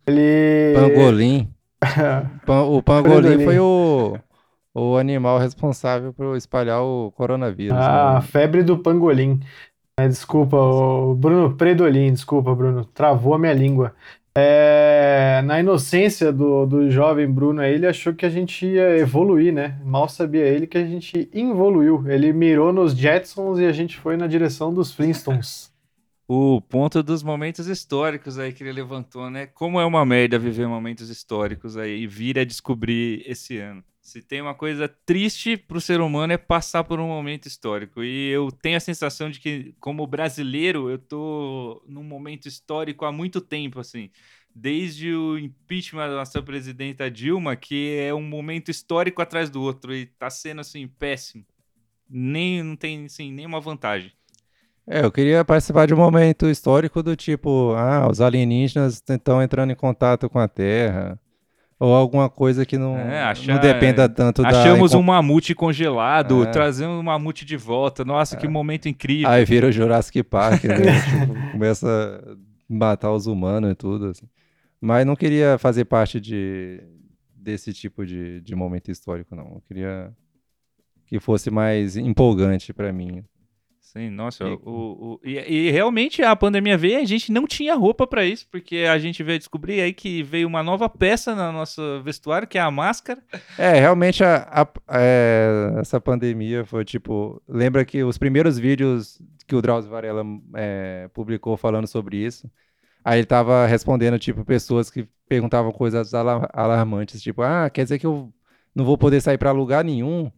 ele... Pangolim. *laughs* o Pangolim foi o o animal responsável por espalhar o coronavírus. Ah, né? a febre do pangolim. É, desculpa, o Bruno Predolin, desculpa, Bruno, travou a minha língua. É, na inocência do, do jovem Bruno, ele achou que a gente ia evoluir, né? Mal sabia ele que a gente evoluiu. Ele mirou nos Jetsons e a gente foi na direção dos Flintstones. o ponto dos momentos históricos aí que ele levantou, né? Como é uma merda viver momentos históricos aí e vir a descobrir esse ano. Se tem uma coisa triste para o ser humano é passar por um momento histórico. E eu tenho a sensação de que, como brasileiro, eu tô num momento histórico há muito tempo, assim. Desde o impeachment da nossa presidenta Dilma, que é um momento histórico atrás do outro e tá sendo assim péssimo. Nem não tem assim, nenhuma vantagem. É, eu queria participar de um momento histórico do tipo, ah, os alienígenas estão entrando em contato com a Terra Ou alguma coisa que não, É, achar- não dependa tanto da. Achamos um mamute congelado, É. trazemos um mamute de volta. Nossa, que momento incrível. Aí vira o Jurassic Park, né? *laughs* Tipo, começa a matar os humanos e tudo, assim. Mas não queria fazer parte de, desse tipo de, de momento histórico, não. Eu queria que fosse mais empolgante pra mim. Sim, nossa, E- o, o- e, e realmente a pandemia veio e a gente não tinha roupa pra isso, porque a gente veio descobrir aí que veio uma nova peça no nosso vestuário, que é a máscara. É, realmente a, a- é, essa pandemia foi tipo. Lembra que os primeiros vídeos que o Drauzio Varela é, publicou falando sobre isso, aí ele tava respondendo, tipo, pessoas que perguntavam coisas ala- alarmantes, tipo, ah, quer dizer que eu não vou poder sair pra lugar nenhum?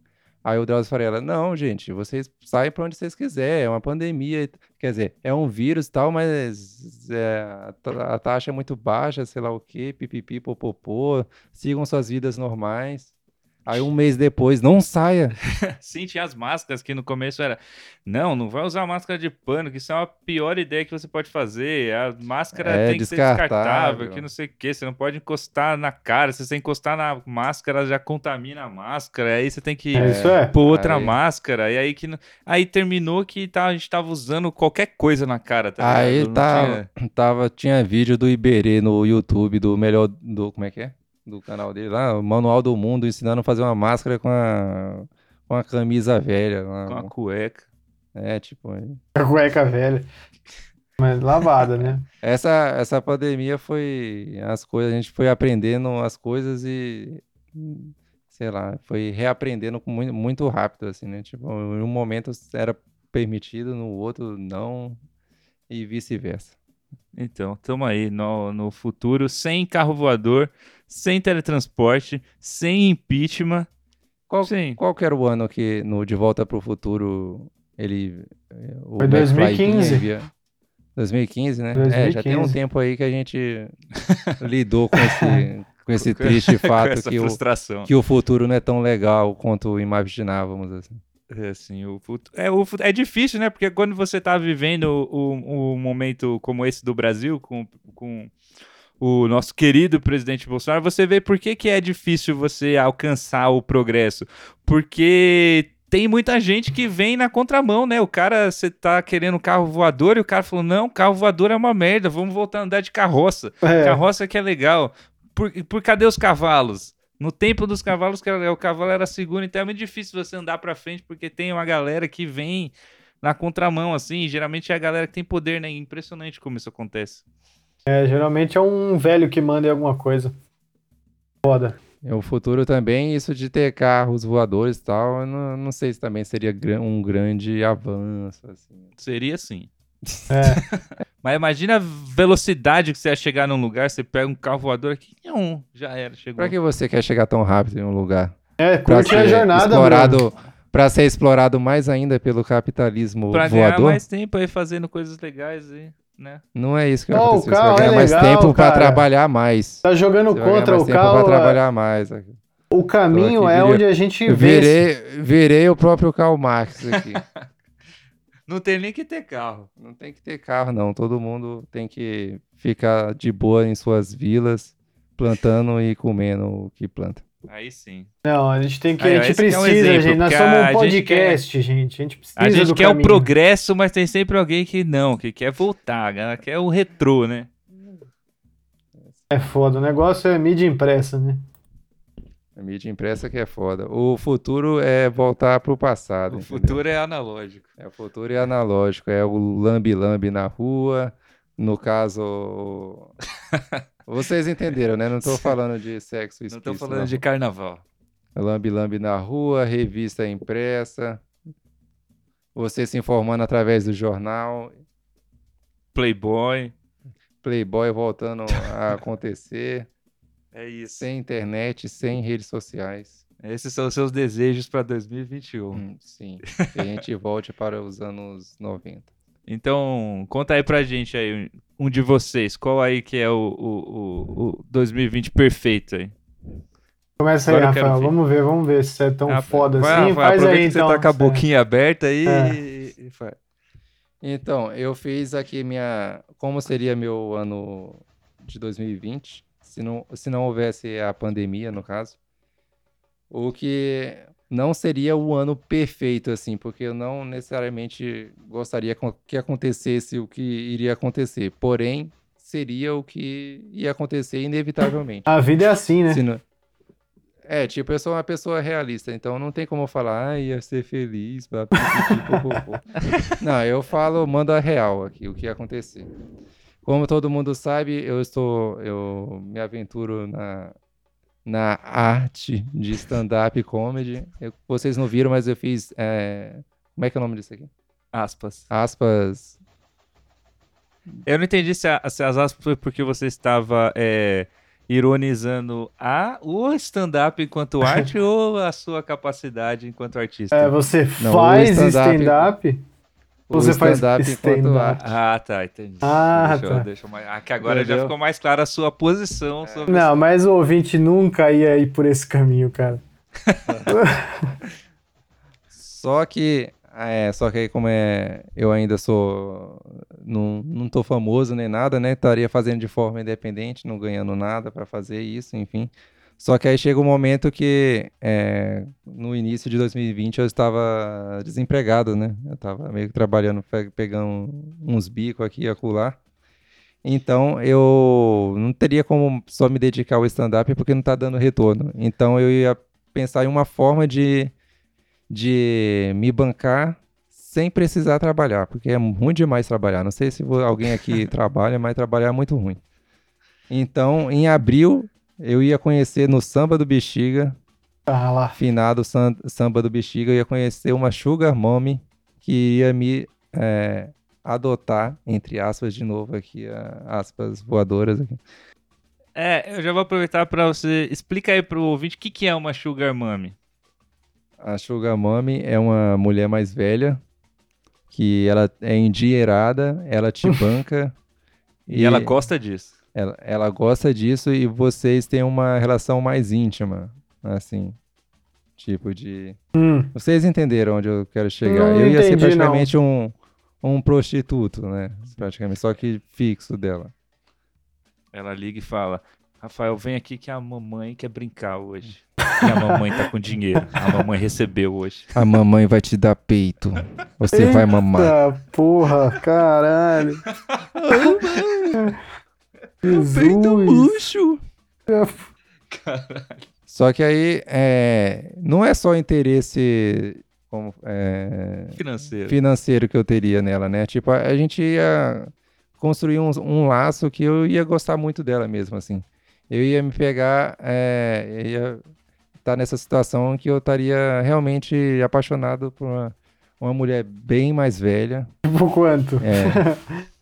Aí o Drauzio Varela, não, gente, vocês saem pra onde vocês quiserem, é uma pandemia, quer dizer, é um vírus e tal, mas é, a taxa é muito baixa, sei lá o quê, pipipi, popopô, sigam suas vidas normais. Aí um mês depois, não saia. *laughs* Sim, tinha as máscaras que no começo era, não, não vai usar máscara de pano, que isso é a pior ideia que você pode fazer. A máscara É, tem que ser descartável. que não sei o que, você não pode encostar na cara, se você encostar na máscara já contamina a máscara, aí você tem que É, isso é. pôr outra Aí- máscara, e aí que aí terminou que tá, a gente tava usando qualquer coisa na cara, tá Aí tava, tinha- tava, tinha vídeo do Iberê no YouTube, do melhor, do, como é que é? Do canal dele lá, o Manual do Mundo, ensinando a fazer uma máscara com a, com a camisa velha. uma- com a cueca. É, tipo, A cueca velha. Mas lavada, né? essa, essa pandemia foi as coisas, a gente foi aprendendo as coisas e, sei lá, foi reaprendendo com muito, muito rápido, assim, né? Tipo, em um momento era permitido, no outro não, e vice-versa. Então, tamo aí no, no futuro, sem carro voador, sem teletransporte, sem impeachment. Qual, Sim. qual que era o ano que no De Volta para o Futuro ele. eh, O Foi McFly 2015. vinha- 2015, né? É, já tem um 2015. tempo aí que a gente *laughs* lidou com esse, com esse triste *laughs* com fato essa que o, frustração. que o futuro não é tão legal quanto imaginávamos. Assim. É, assim, o futu- é, o fu- é difícil, né? Porque quando você tá vivendo o, o momento como esse do Brasil, com, com o nosso querido presidente Bolsonaro, você vê por que, que é difícil você alcançar o progresso. Porque tem muita gente que vem na contramão, né? O cara, você tá querendo carro voador e o cara falou: não, carro voador é uma merda, vamos voltar a andar de carroça. É. Carroça que é legal. Por, por cadê os cavalos? No tempo dos cavalos, o cavalo era seguro, então é muito difícil você andar pra frente, porque tem uma galera que vem na contramão, assim, geralmente é a galera que tem poder, né? Impressionante como isso acontece. É, geralmente é um velho que manda em alguma coisa. Foda. E o futuro também, isso de ter carros voadores e tal, eu não, não sei se também seria um grande avanço. Assim. Seria assim. É. *laughs* Mas imagina a velocidade que você ia chegar num lugar, você pega um carro voador aqui, nham, já era, chegou. Pra que você quer chegar tão rápido em um lugar? É, Pra curte a ser jornada, explorado, Bruno. Pra ser explorado mais ainda pelo capitalismo Pra ganhar voador? mais tempo aí fazendo coisas legais e, né? Não é isso que vai o acontecer. Você carro vai ganhar é mais legal, tempo pra cara. trabalhar mais. Tá jogando Você contra mais o carro. pra trabalhar mais. O caminho aqui, é virei- onde a gente vê. Virei, virei o próprio Karl Marx aqui. *laughs* Não tem nem que ter carro. não tem que ter carro, não. Todo mundo tem que ficar de boa em suas vilas, plantando e comendo o que planta. Aí sim. Não, a gente tem que. Aí, a gente que é um precisa, exemplo, gente. Nós somos um gente podcast, gente. A gente precisa A gente do quer o caminho. progresso, mas tem sempre alguém que não, que quer voltar, ela quer o retrô, né? É foda. O negócio é mídia impressa, né? A mídia impressa que é foda. O futuro é voltar pro passado. O entendeu? futuro é analógico. É, o futuro é analógico. É o lambi-lambi na rua. No caso. *laughs* Vocês entenderam, né? Não tô *laughs* falando de sexo Não explícito. tô falando de carnaval. Lambi-lambi na rua, revista impressa. Você se informando através do jornal. Playboy. Playboy voltando a *laughs* acontecer. É isso. Sem internet, sem redes sociais. Esses são os seus desejos para 2021. Hum, sim. Que a gente volte para os anos 90. Então, conta aí pra gente aí, um de vocês. Qual aí que é o, o, o, o 2020 perfeito aí? Começa aí, Agora Rafael. ver. Vamos ver, vamos ver se você é tão Ah, foda vai, assim. Rafael, Faz aí então. Você tá com a É. boquinha aberta aí É. Então, eu fiz aqui minha. Como seria meu ano de 2020? se não, se não houvesse a pandemia, no caso. O que não seria o ano perfeito, assim, porque eu não necessariamente gostaria que acontecesse o que iria acontecer. Porém, seria o que ia acontecer inevitavelmente. A vida é assim, né? Não- É, tipo, eu sou uma pessoa realista, então não tem como eu falar, ah, ia ser feliz, pá, pipipi, popopô." Não, eu falo, mando a real aqui, o que ia acontecer. Como todo mundo sabe, eu estou, eu me aventuro na, na arte de stand-up comedy. Eu- vocês não viram, mas eu fiz, é, como é que é o nome disso aqui? Aspas. Aspas, Eu não entendi se, a- se as aspas foi porque você estava é, ironizando a, o stand-up enquanto *laughs* arte ou a sua capacidade enquanto artista? É, você Não, faz stand-up- stand-up? Você faz stand-up enquanto stand-up. arte. Ah, tá, entendi. Ah, deixa, eu- tá. deixa eu mais- ah, que agora já Entendeu? ficou mais clara a sua posição sobre Não, mas o ouvinte nunca ia ir por esse caminho, cara. *laughs* Só que, é, só que aí como é, eu ainda sou, não, não tô famoso nem nada, né? Estaria fazendo de forma independente, não ganhando nada para fazer isso, enfim. Só que aí chega um momento que, é, no início de 2020, eu estava desempregado, né? Eu estava meio que trabalhando, pe- pegando uns bicos aqui e acolá. Então, eu não teria como só me dedicar ao stand-up porque não está dando retorno. Então, eu ia pensar em uma forma de de me bancar sem precisar trabalhar, porque é ruim demais trabalhar. Não sei se alguém aqui *laughs* trabalha, mas trabalhar é muito ruim. Então, em abril, eu ia conhecer no Samba do Bexiga, Ah lá. finado Sam- Samba do Bexiga, eu ia conhecer uma Sugar Mommy que ia me é, adotar, entre aspas, de novo aqui, aspas voadoras aqui. É, eu já vou aproveitar para você. Explica aí pro ouvinte o que, que é uma Sugar Mommy. A Sugar Mommy é uma mulher mais velha que ela é endinheirada, ela te *laughs* banca E, ela gosta disso. Ela, ela gosta disso e vocês têm uma relação mais íntima, assim, tipo de... Hum, Vocês entenderam onde eu quero chegar? Não eu ia ser entendi, não. praticamente um, um prostituto, né? Praticamente, só que fixo dela. Ela liga e fala: Rafael, vem aqui que a mamãe quer brincar hoje. E a mamãe tá com dinheiro. A mamãe recebeu hoje. A mamãe vai te dar peito, você vai mamar. Eita porra, caralho. *laughs* Jesus. luxo! Só que aí, é, não é só interesse como, é, Financeiro. financeiro que eu teria nela, né? Tipo, a, a gente ia construir um, um laço que eu ia gostar muito dela mesmo, assim. Eu ia me pegar, é, eu ia estar nessa situação que eu estaria realmente apaixonado por uma, uma mulher bem mais velha. *laughs* Tipo quanto? É, *laughs*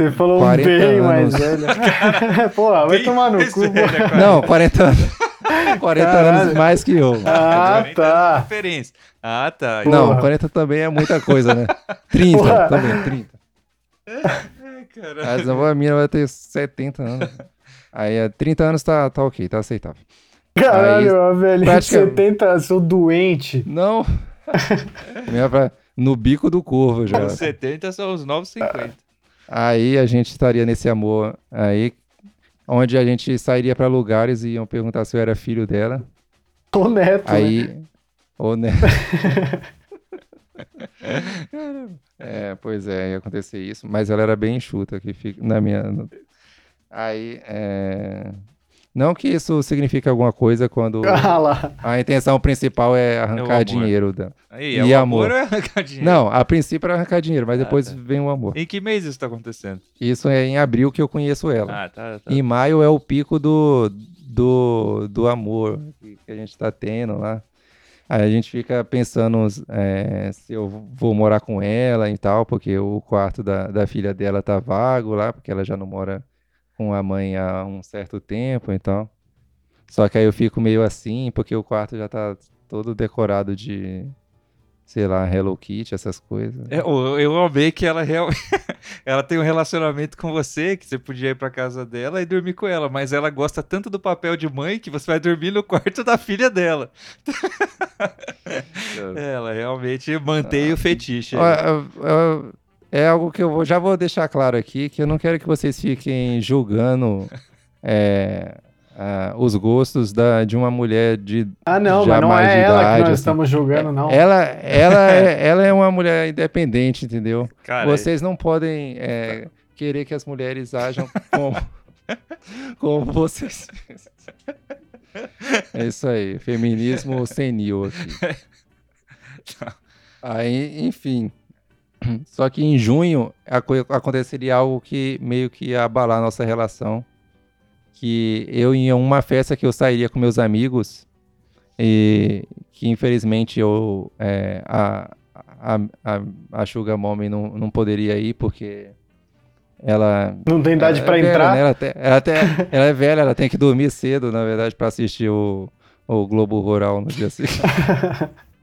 Você falou 40 bem mais anos. velho. *laughs* Porra, vai Bem tomar no mais cu. velha, cara. não, 40 anos. 40 Caralho. anos mais que eu. Ah, Agora tá. Diferença. Ah, tá. Porra. Não, 40 também é muita coisa, né? 30 Porra. também, 30. Ai, caralho. Mas a minha vai ter 70 anos. Aí, é, 30 anos tá, tá ok, tá aceitável. Caralho, a velha de praticamente- 70, sou doente. Não. *laughs* Minha pra- no bico do corvo já. Os 70 são os novos 50. Aí a gente estaria nesse amor aí, onde a gente sairia pra lugares e iam perguntar se eu era filho dela. Tô neto. né? Aí. Ou né? *laughs* é, pois é, ia acontecer isso. Mas ela era bem enxuta, que fica na minha. Aí, é... Não que isso signifique alguma coisa quando *laughs* Ah a intenção principal é arrancar amor. dinheiro dela. Aí, E é o amor? amor é arrancar dinheiro? Não, a princípio era arrancar dinheiro, mas Ah, depois tá. vem o amor. Em que mês isso tá acontecendo? Isso é em abril que eu conheço ela. Ah, tá, tá. Em maio é o pico do, do, do amor que que a gente tá tendo lá. Aí a gente fica pensando é, se eu vou morar com ela e tal, porque o quarto da, da filha dela tá vago lá, porque ela já não mora com a mãe há um certo tempo e tal. Só que aí eu fico meio assim, porque o quarto já tá todo decorado de, sei lá, Hello Kitty, essas coisas. É, eu, eu amei que ela realmente. *laughs* ela tem um relacionamento com você, que você podia ir pra casa dela e dormir com ela, mas ela gosta tanto do papel de mãe que você vai dormir no quarto da filha dela. *laughs* ela realmente mantém o fetiche. Ó, eu- eu- É algo que eu vou- já vou deixar claro aqui, que eu não quero que vocês fiquem julgando *laughs* é, ah, os gostos da, de uma mulher de Ah, não, já mas não mais é ela que idade, nós assim. estamos julgando, não. Ela, ela, *laughs* é, ela é uma mulher independente, entendeu? Cara, Vocês não podem é, querer que as mulheres ajam como, *laughs* como vocês. É isso aí, feminismo senil aqui. Aí, enfim. *clears throat* Só que em junho aco- aconteceria algo que meio que ia abalar nossa relação. Que eu ia em uma festa que eu sairia com meus amigos e que infelizmente eu é, a, a, a, a Sugar Mommy não, não poderia ir porque ela Não tem idade ela pra é entrar. né? Ela, ela, ela é velha, ela tem que dormir cedo, na verdade, para assistir o, o Globo Rural no dia seguinte. *laughs*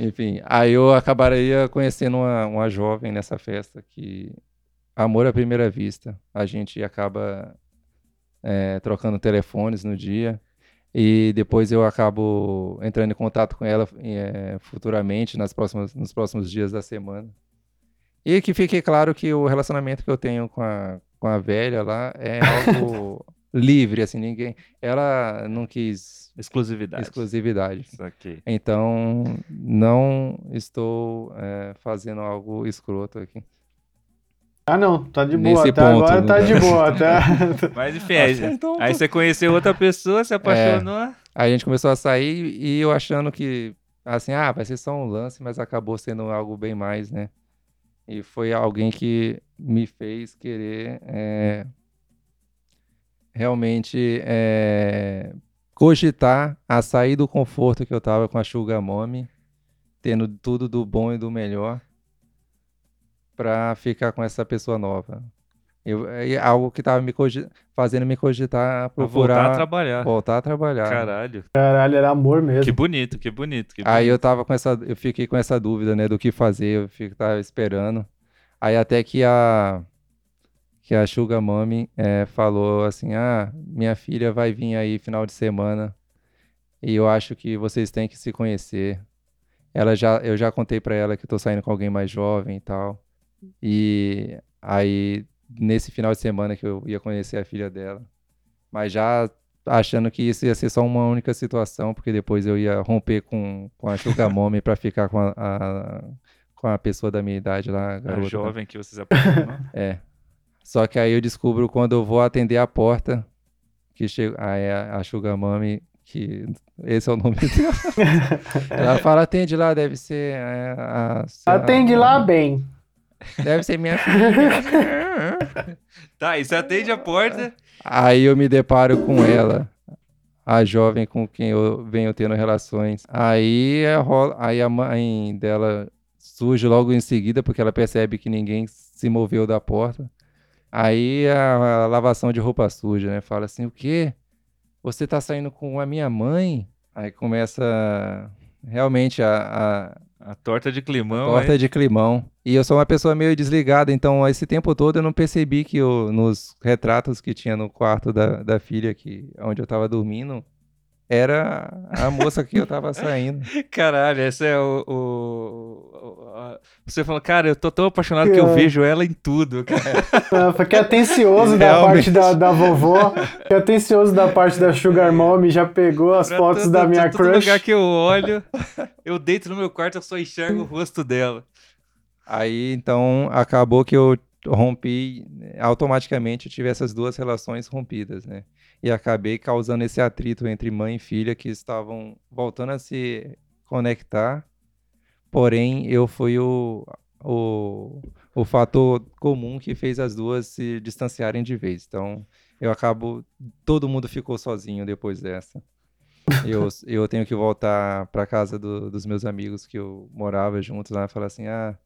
Enfim, aí eu acabaria conhecendo uma, uma jovem nessa festa que amor à primeira vista. A gente acaba é, trocando telefones no dia e depois eu acabo entrando em contato com ela é, futuramente nas próximas, nos próximos dias da semana. E que fique claro que o relacionamento que eu tenho com a, com a velha lá é algo *laughs* livre, assim, ninguém. Ela não quis exclusividade. exclusividade. Isso aqui. Então, não estou é, fazendo algo escroto aqui. Ah, não, tá de boa. Nesse Até ponto, agora tá dá. de boa. *laughs* Tá... Mas enfim, aí, então aí você conheceu outra pessoa, se apaixonou. Aí a gente começou a sair e eu achando que, assim, ah, vai ser só um lance, mas acabou sendo algo bem mais, né? E foi alguém que me fez querer é, realmente é, cogitar a sair do conforto que eu tava com a Sugar Mommy, tendo tudo do bom e do melhor, pra ficar com essa pessoa nova. Eu, é algo que tava me fazendo me cogitar procurar voltar a trabalhar. voltar a trabalhar. Caralho. Caralho, era amor mesmo. Que bonito, que bonito. Que Aí bonito. eu tava com essa, eu fiquei com essa dúvida, né, do que fazer, eu fico, tava esperando. Aí até que a que a Sugar eh, falou assim, ah, minha filha vai vir aí final de semana e eu acho que vocês têm que se conhecer. Ela já, eu já contei pra ela que eu tô saindo com alguém mais jovem e tal. E aí nesse final de semana que eu ia conhecer a filha dela, mas já achando que isso ia ser só uma única situação, porque depois eu ia romper com, com a Sugar Mommy pra ficar com a, a- com a pessoa da minha idade lá, a A garota. jovem que você se apaixonou. É. Só que aí eu descubro quando eu vou atender a porta, que chega, aí a, a Sugar Mommy, que esse é o nome dela. *laughs* Ela fala, atende lá, deve ser é, a, a- Atende lá bem. Deve ser minha filha. *laughs* tá, e você atende a porta. Aí eu me deparo com ela, a jovem com quem eu venho tendo relações. Aí, é rola- aí a mãe dela surge logo em seguida, porque ela percebe que ninguém se moveu da porta. Aí a, a lavação de roupa suja, né? Fala assim, o quê? Você tá saindo com a minha mãe? Aí começa realmente a- a, A torta de climão. Torta de climão. E eu sou uma pessoa meio desligada, então esse tempo todo eu não percebi que eu, nos retratos que tinha no quarto da, da filha, que, onde eu tava dormindo, era a moça que eu tava saindo. *laughs* Caralho, esse é o. o- o- a- Você falou, cara, eu tô tão apaixonado que eu É. vejo ela em tudo, *laughs* cara. Ah, Foi que atencioso da parte da, da vovó, que atencioso da parte da Sugar Mommy, já pegou as Pra fotos todo- da minha todo crush. lugar que eu olho, eu deito no meu quarto, eu só enxergo o rosto dela. Aí então acabou que eu rompi, automaticamente eu tive essas duas relações rompidas, né? E acabei causando esse atrito entre mãe e filha que estavam voltando a se conectar, porém eu fui o, o, o fator comum que fez as duas se distanciarem de vez. Então eu acabo, todo mundo ficou sozinho depois dessa. Eu, *laughs* eu tenho que voltar para casa do- dos meus amigos que eu morava juntos lá e falar assim, ah,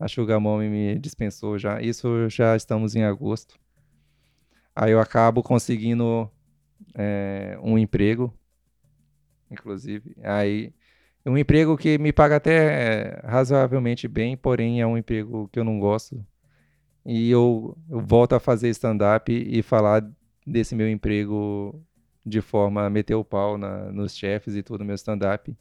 a Sugar Mommy me dispensou já. Isso já estamos em agosto. Aí eu acabo conseguindo é, um emprego, inclusive. Aí um emprego que me paga até razoavelmente bem, porém é um emprego que eu não gosto. E eu, eu volto a fazer stand-up e falar desse meu emprego de forma a meter o pau na- nos chefes e tudo, meu stand-up.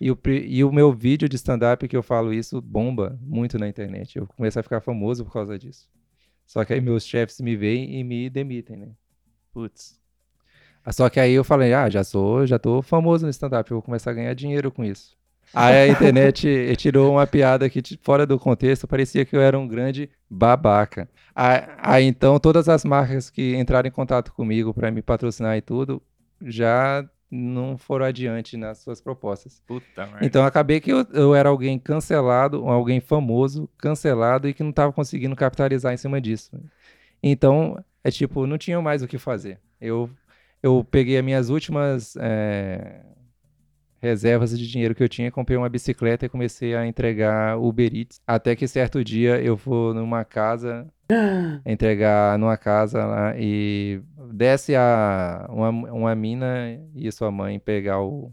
E o, e o meu vídeo de stand-up que eu falo isso bomba muito na internet. Eu comecei a ficar famoso por causa disso. Só que aí meus chefes me veem e me demitem, né? Putz. Ah, Só que aí eu falei, ah, já sou, já tô famoso no stand-up, eu vou começar a ganhar dinheiro com isso. Aí a internet *laughs* tirou uma piada que, fora do contexto, parecia que eu era um grande babaca. Aí, aí, então todas as marcas que entraram em contato comigo para me patrocinar e tudo, já não foram adiante nas suas propostas. Puta merda. Então acabei que eu, eu era alguém cancelado, alguém famoso, cancelado e que não estava conseguindo capitalizar em cima disso. Então, é tipo, não tinha mais o que fazer. Eu, eu peguei as minhas últimas eh, reservas de dinheiro que eu tinha, comprei uma bicicleta e comecei a entregar Uber Eats. Até que certo dia eu vou numa casa, *gasps* entregar numa casa lá e desce a, uma, uma mina e sua mãe pegar o,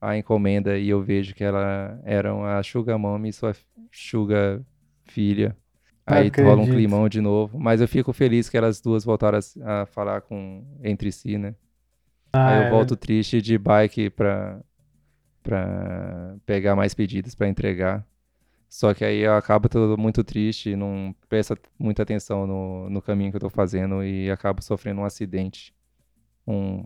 a encomenda e eu vejo que ela eram a Sugar Mom e sua Sugar filha. Aí rola um acredito. climão de novo. Mas eu fico feliz que elas duas voltaram a, a falar com, entre si, né? Ah, Aí eu é. volto triste de bike pra, pra pegar mais pedidos pra entregar. Só que aí eu acabo todo muito triste, não presto muita atenção no, no caminho que eu tô fazendo e acabo sofrendo um acidente. Um,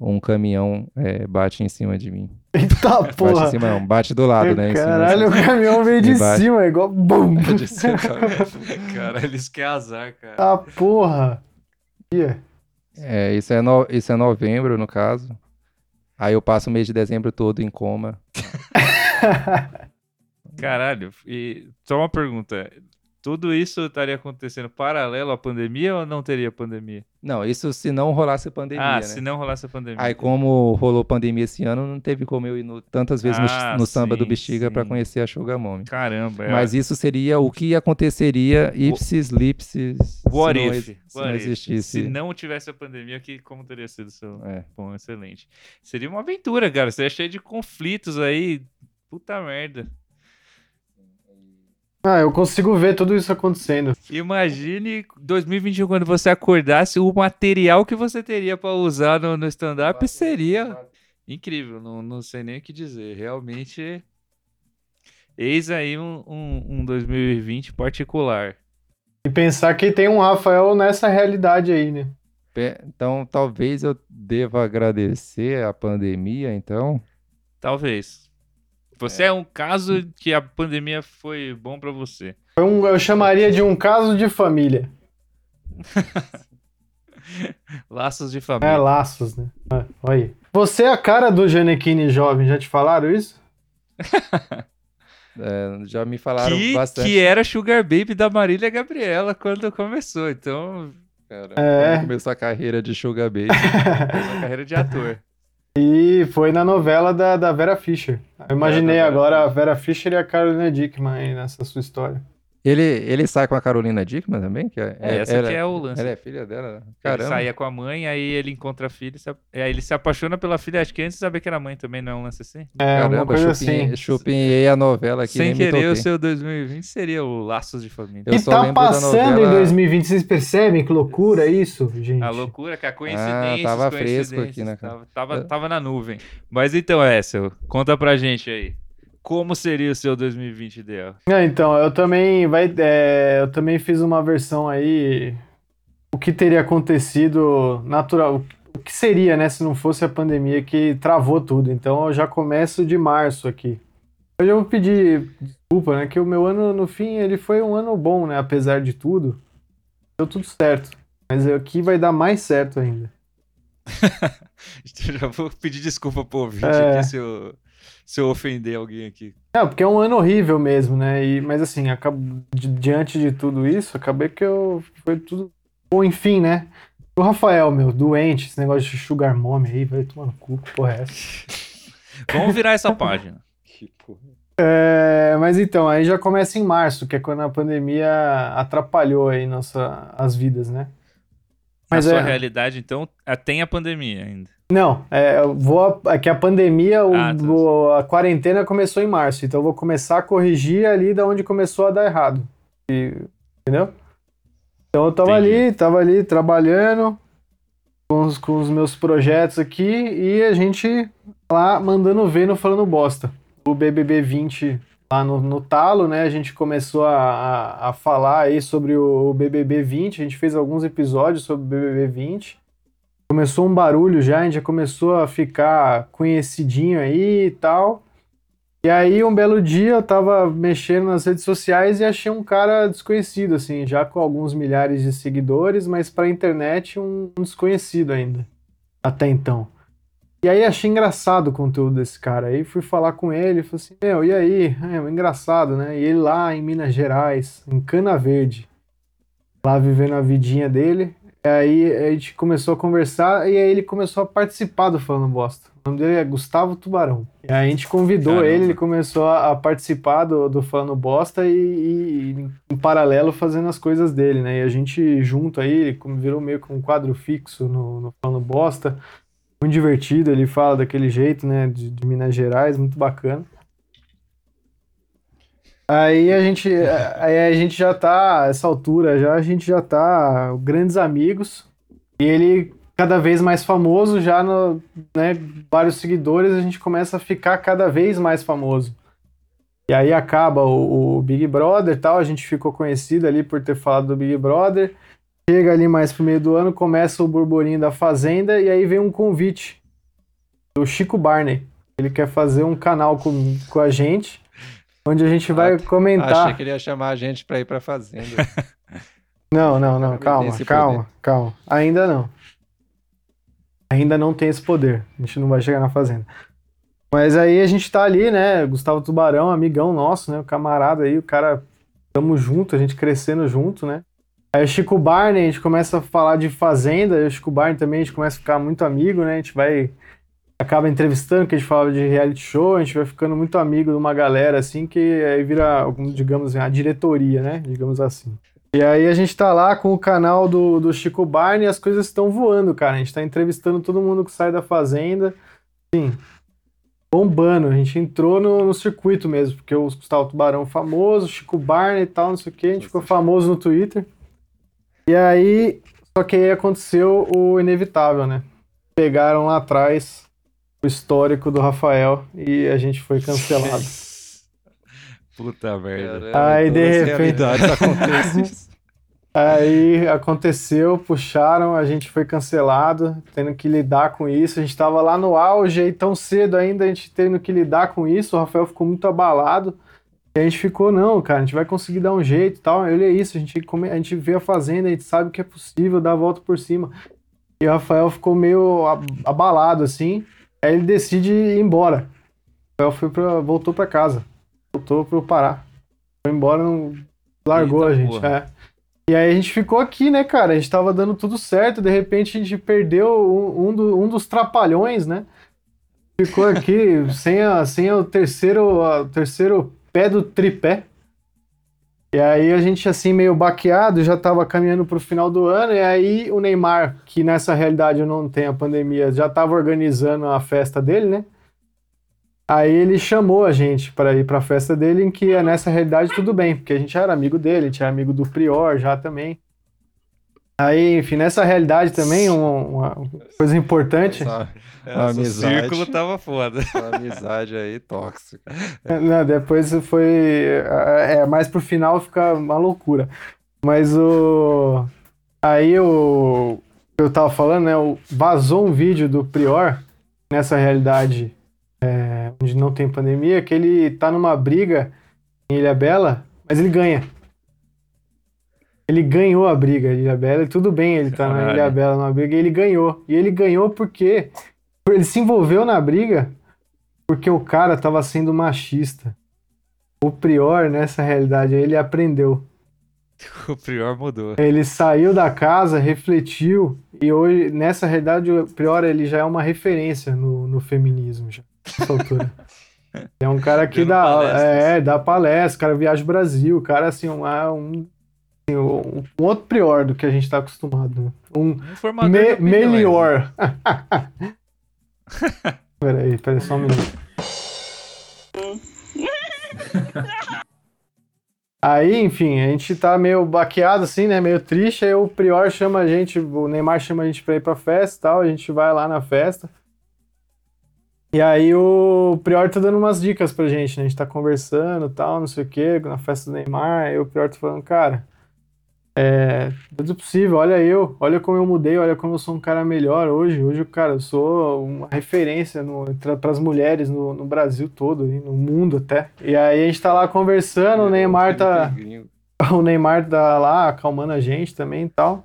um caminhão eh, bate em cima de mim. *laughs* Eita Bate em porra. cima não, bate do lado, né? em Caralho, o caminhão veio de Embaixo. cima, igual. Bum! De cima, Cara, eles querem azar, cara. Ah, porra. Ia. É, isso é, no, isso é novembro, no caso. Aí eu passo o mês de dezembro todo em coma. *laughs* Caralho, e só uma pergunta. Tudo isso estaria acontecendo paralelo à pandemia ou não teria pandemia? Não, isso se não rolasse pandemia, ah, né? se não rolasse a pandemia. Aí, como rolou pandemia esse ano, não teve como eu ir no- tantas vezes no, Ah, no samba do sim, Bexiga pra sim. conhecer a Sugar Mommy. Caramba, é. Mas isso seria o que aconteceria ipsis lipsis What se não, if? ex- se não if? existisse. Se não tivesse a pandemia, que, como teria sido seu? É. Bom, excelente. Seria uma aventura, cara. Seria cheio de conflitos aí. Puta merda. Ah, eu consigo ver tudo isso acontecendo. Imagine 2021 quando você acordasse, o material que você teria pra usar no, no stand-up seria incrível. Não, não sei nem o que dizer. Realmente, eis aí um, um, um 2020 particular. E pensar que tem um Rafael nessa realidade aí, né? Então, talvez eu deva agradecer a pandemia, então. Talvez. Você é, um caso que a pandemia foi bom pra você. Um- eu chamaria de um caso de família. *laughs* Laços de É, família. laços, né? Ah, olha aí. Você é a cara do Janequine jovem, já te falaram isso? *laughs* é, já me falaram que, bastante. que era Sugar Baby da Marília Gabriela quando começou. Então, cara, É. começou a carreira de Sugar Baby. *laughs* uma carreira de ator. E foi na novela da, da Vera Fischer. Eu imaginei É, agora a Vera Fischer e a Carolina Dickman aí nessa sua história. Ele, ele sai com a Carolina Dickman também? Que é, É, essa ela, que é o lance. Ela é filha dela? Ele Caramba. saía com a mãe, aí ele encontra a filha, se, é, aí ele se apaixona pela filha, acho que antes de saber que era mãe também, não é um lance assim? É, Caramba, chupinhei, assim. chupinhei a novela aqui. Sem querer, o seu 2020 seria o Laços de Família. Eu e só tá passando em novela- 2020, vocês percebem que loucura isso, gente? A loucura, que a coincidência. Ah, tava fresco aqui, né? Tava, tava, tava na nuvem. Mas então, Essel, conta pra gente aí. Como seria o seu 2020 ideal? É, então, eu também vai, é, eu também fiz uma versão aí o que teria acontecido natural, o que seria, né, se não fosse a pandemia que travou tudo. Então, eu já começo de março aqui. Eu já vou pedir desculpa, né, que o meu ano no fim ele foi um ano bom, né, apesar de tudo. Deu tudo certo. Mas aqui vai dar mais certo ainda. *laughs* Já vou pedir desculpa pro ouvinte É. aqui se eu, se eu ofender alguém aqui. Não, porque é um ano horrível mesmo, né? E, mas assim, acabo, di- diante de tudo isso, acabei que eu foi tudo. Bom, enfim, né? O Rafael, meu, doente, esse negócio de sugar mommy aí, vai tomar no cu, que porra é essa? *laughs* Vamos virar essa página. Que porra. É, mas então, aí já começa em março, que é quando a pandemia atrapalhou aí nossa, as vidas, né? Mas Na sua é- realidade, então, ah, tem a pandemia ainda. Não, é, vou. É que a pandemia, o- Ah, tá. o- a quarentena começou em março, então eu vou começar a corrigir ali da onde começou a dar errado. E- entendeu? Então eu tava Entendi. ali, tava ali trabalhando com os, com os meus projetos aqui e a gente lá mandando ver no Falando Bosta. O BBB 20, lá no, no talo, né? A gente começou a, a, a falar aí sobre o, BBB 20, a gente fez alguns episódios sobre o BBB 20. Começou um barulho já, a gente já começou a ficar conhecidinho aí e tal. E aí, um belo dia, eu tava mexendo nas redes sociais e achei um cara desconhecido, assim, já com alguns milhares de seguidores, mas pra internet um, um desconhecido ainda, até então. E aí achei engraçado o conteúdo desse cara. Aí fui falar com ele, falei assim, meu, e aí? É, engraçado, né? E ele lá em Minas Gerais, em Cana Verde, lá vivendo a vidinha dele. E aí a gente começou a conversar e aí ele começou a participar do Falando Bosta. O nome dele é Gustavo Tubarão. E aí a gente convidou Caramba. ele, ele começou a, participar do, do Falando Bosta e, e, em paralelo fazendo as coisas dele, né? E a gente junto aí, ele virou meio que um quadro fixo no, no Falando Bosta. Muito divertido, ele fala daquele jeito, né? De, de Minas Gerais, muito bacana. Aí a gente, aí a gente já tá, essa altura já, a gente já tá grandes amigos. E ele cada vez mais famoso, já no, né, vários seguidores, a gente começa a ficar cada vez mais famoso. E aí acaba o, o Big Brother tal, a gente ficou conhecido ali por ter falado do Big Brother. Chega ali mais pro meio do ano, começa o burburinho da Fazenda e aí vem um convite do Chico Barney. Ele quer fazer um canal com, com a gente, onde a gente vai comentar. Achei que ele ia chamar a gente pra ir pra fazenda. *laughs* Não, não, não, calma, calma, calma. Ainda não. Ainda não tem esse poder. A gente não vai chegar na fazenda. Mas aí a gente tá ali, né? Gustavo Tubarão, amigão nosso, né? O camarada aí, o cara. Tamo junto, a gente crescendo junto, né? Aí o Chico Barney, a gente começa a falar de fazenda, e o Chico Barney também, a gente começa a ficar muito amigo, né? A gente vai. Acaba entrevistando, que a gente fala de reality show, a gente vai ficando muito amigo de uma galera, assim, que aí vira, digamos, a diretoria, né? Digamos assim. E aí a gente tá lá com o canal do, do Chico Barney e as coisas estão voando, cara. A gente tá entrevistando todo mundo que sai da fazenda. Sim. Bombando. A gente entrou no, no circuito mesmo, porque o Gustavo Tubarão famoso, Chico Barney e tal, não sei o que. A gente ficou famoso no Twitter. E aí, só que aí aconteceu o inevitável, né? Pegaram lá atrás o histórico do Rafael e a gente foi cancelado. *laughs* Puta merda. Aí, de repente- realidades acontece isso. *laughs* Aí aconteceu, puxaram, a gente foi cancelado, tendo que lidar com isso. A gente tava lá no auge e tão cedo ainda a gente tendo que lidar com isso. O Rafael ficou muito abalado. E a gente ficou, não, cara, a gente vai conseguir dar um jeito e tal. Ele é isso, a gente, come- a gente vê a fazenda, a gente sabe que é possível dar a volta por cima. E o Rafael ficou meio abalado assim. Aí ele decide ir embora. O Rafael foi pra, voltou pra casa. Voltou pro Pará. Foi embora, não largou Eita a gente. É. E aí a gente ficou aqui, né, cara? A gente tava dando tudo certo, de repente a gente perdeu um, um do- um dos trapalhões, né? Ficou aqui *laughs* sem, a, sem o terceiro, a- o terceiro pé do tripé. E aí a gente, assim, meio baqueado, já tava caminhando pro final do ano, e aí o Neymar, que nessa realidade não tem a pandemia, já tava organizando a festa dele, né? Aí ele chamou a gente para ir para a festa dele, em que nessa realidade tudo bem, porque a gente era amigo dele, a gente era amigo do Prior já também. Aí, enfim, nessa realidade também, um- uma coisa importante. Essa, essa Nossa, o amizade, círculo tava foda. essa amizade aí tóxica. Não, depois foi. É, mais pro final fica uma loucura. Mas o. Aí o. Eu tava falando, né? o- Vazou um vídeo do Prior nessa realidade é, onde não tem pandemia, que ele tá numa briga em Ilha Bela, mas ele ganha. Ele ganhou a briga em Ilha Bela, e tudo bem, ele tá na Caralho. Ilha Bela numa briga, e ele ganhou. E ele ganhou porque ele se envolveu na briga porque o cara tava sendo machista. O Prior, nessa realidade, ele aprendeu. *laughs* O Prior mudou. Ele saiu da casa, refletiu, e hoje, nessa realidade, o Prior ele já é uma referência no, no feminismo, já, nessa altura. *laughs* É um cara que Dando dá, palestras. é, dá palestra, o cara viaja o Brasil, o cara, assim, um, é um, assim, um, um outro Prior do que a gente tá acostumado. né? Um Um me, melhor. *laughs* peraí, peraí, só um minuto. Aí, enfim, a gente tá meio baqueado assim, né? Meio triste. Aí o Prior chama a gente, o Neymar chama a gente pra ir pra festa e tal. A gente vai lá na festa. E aí o Prior tá dando umas dicas pra gente, né? A gente tá conversando e tal, não sei o quê, na festa do Neymar, aí o Prior tá falando, cara, é, tudo possível, olha eu, olha como eu mudei, olha como eu sou um cara melhor hoje. Hoje, cara, eu sou uma referência para as mulheres no, no Brasil todo, e no mundo até. E aí a gente tá lá conversando, o Neymar tá, *laughs* o Neymar tá lá acalmando a gente também e tal.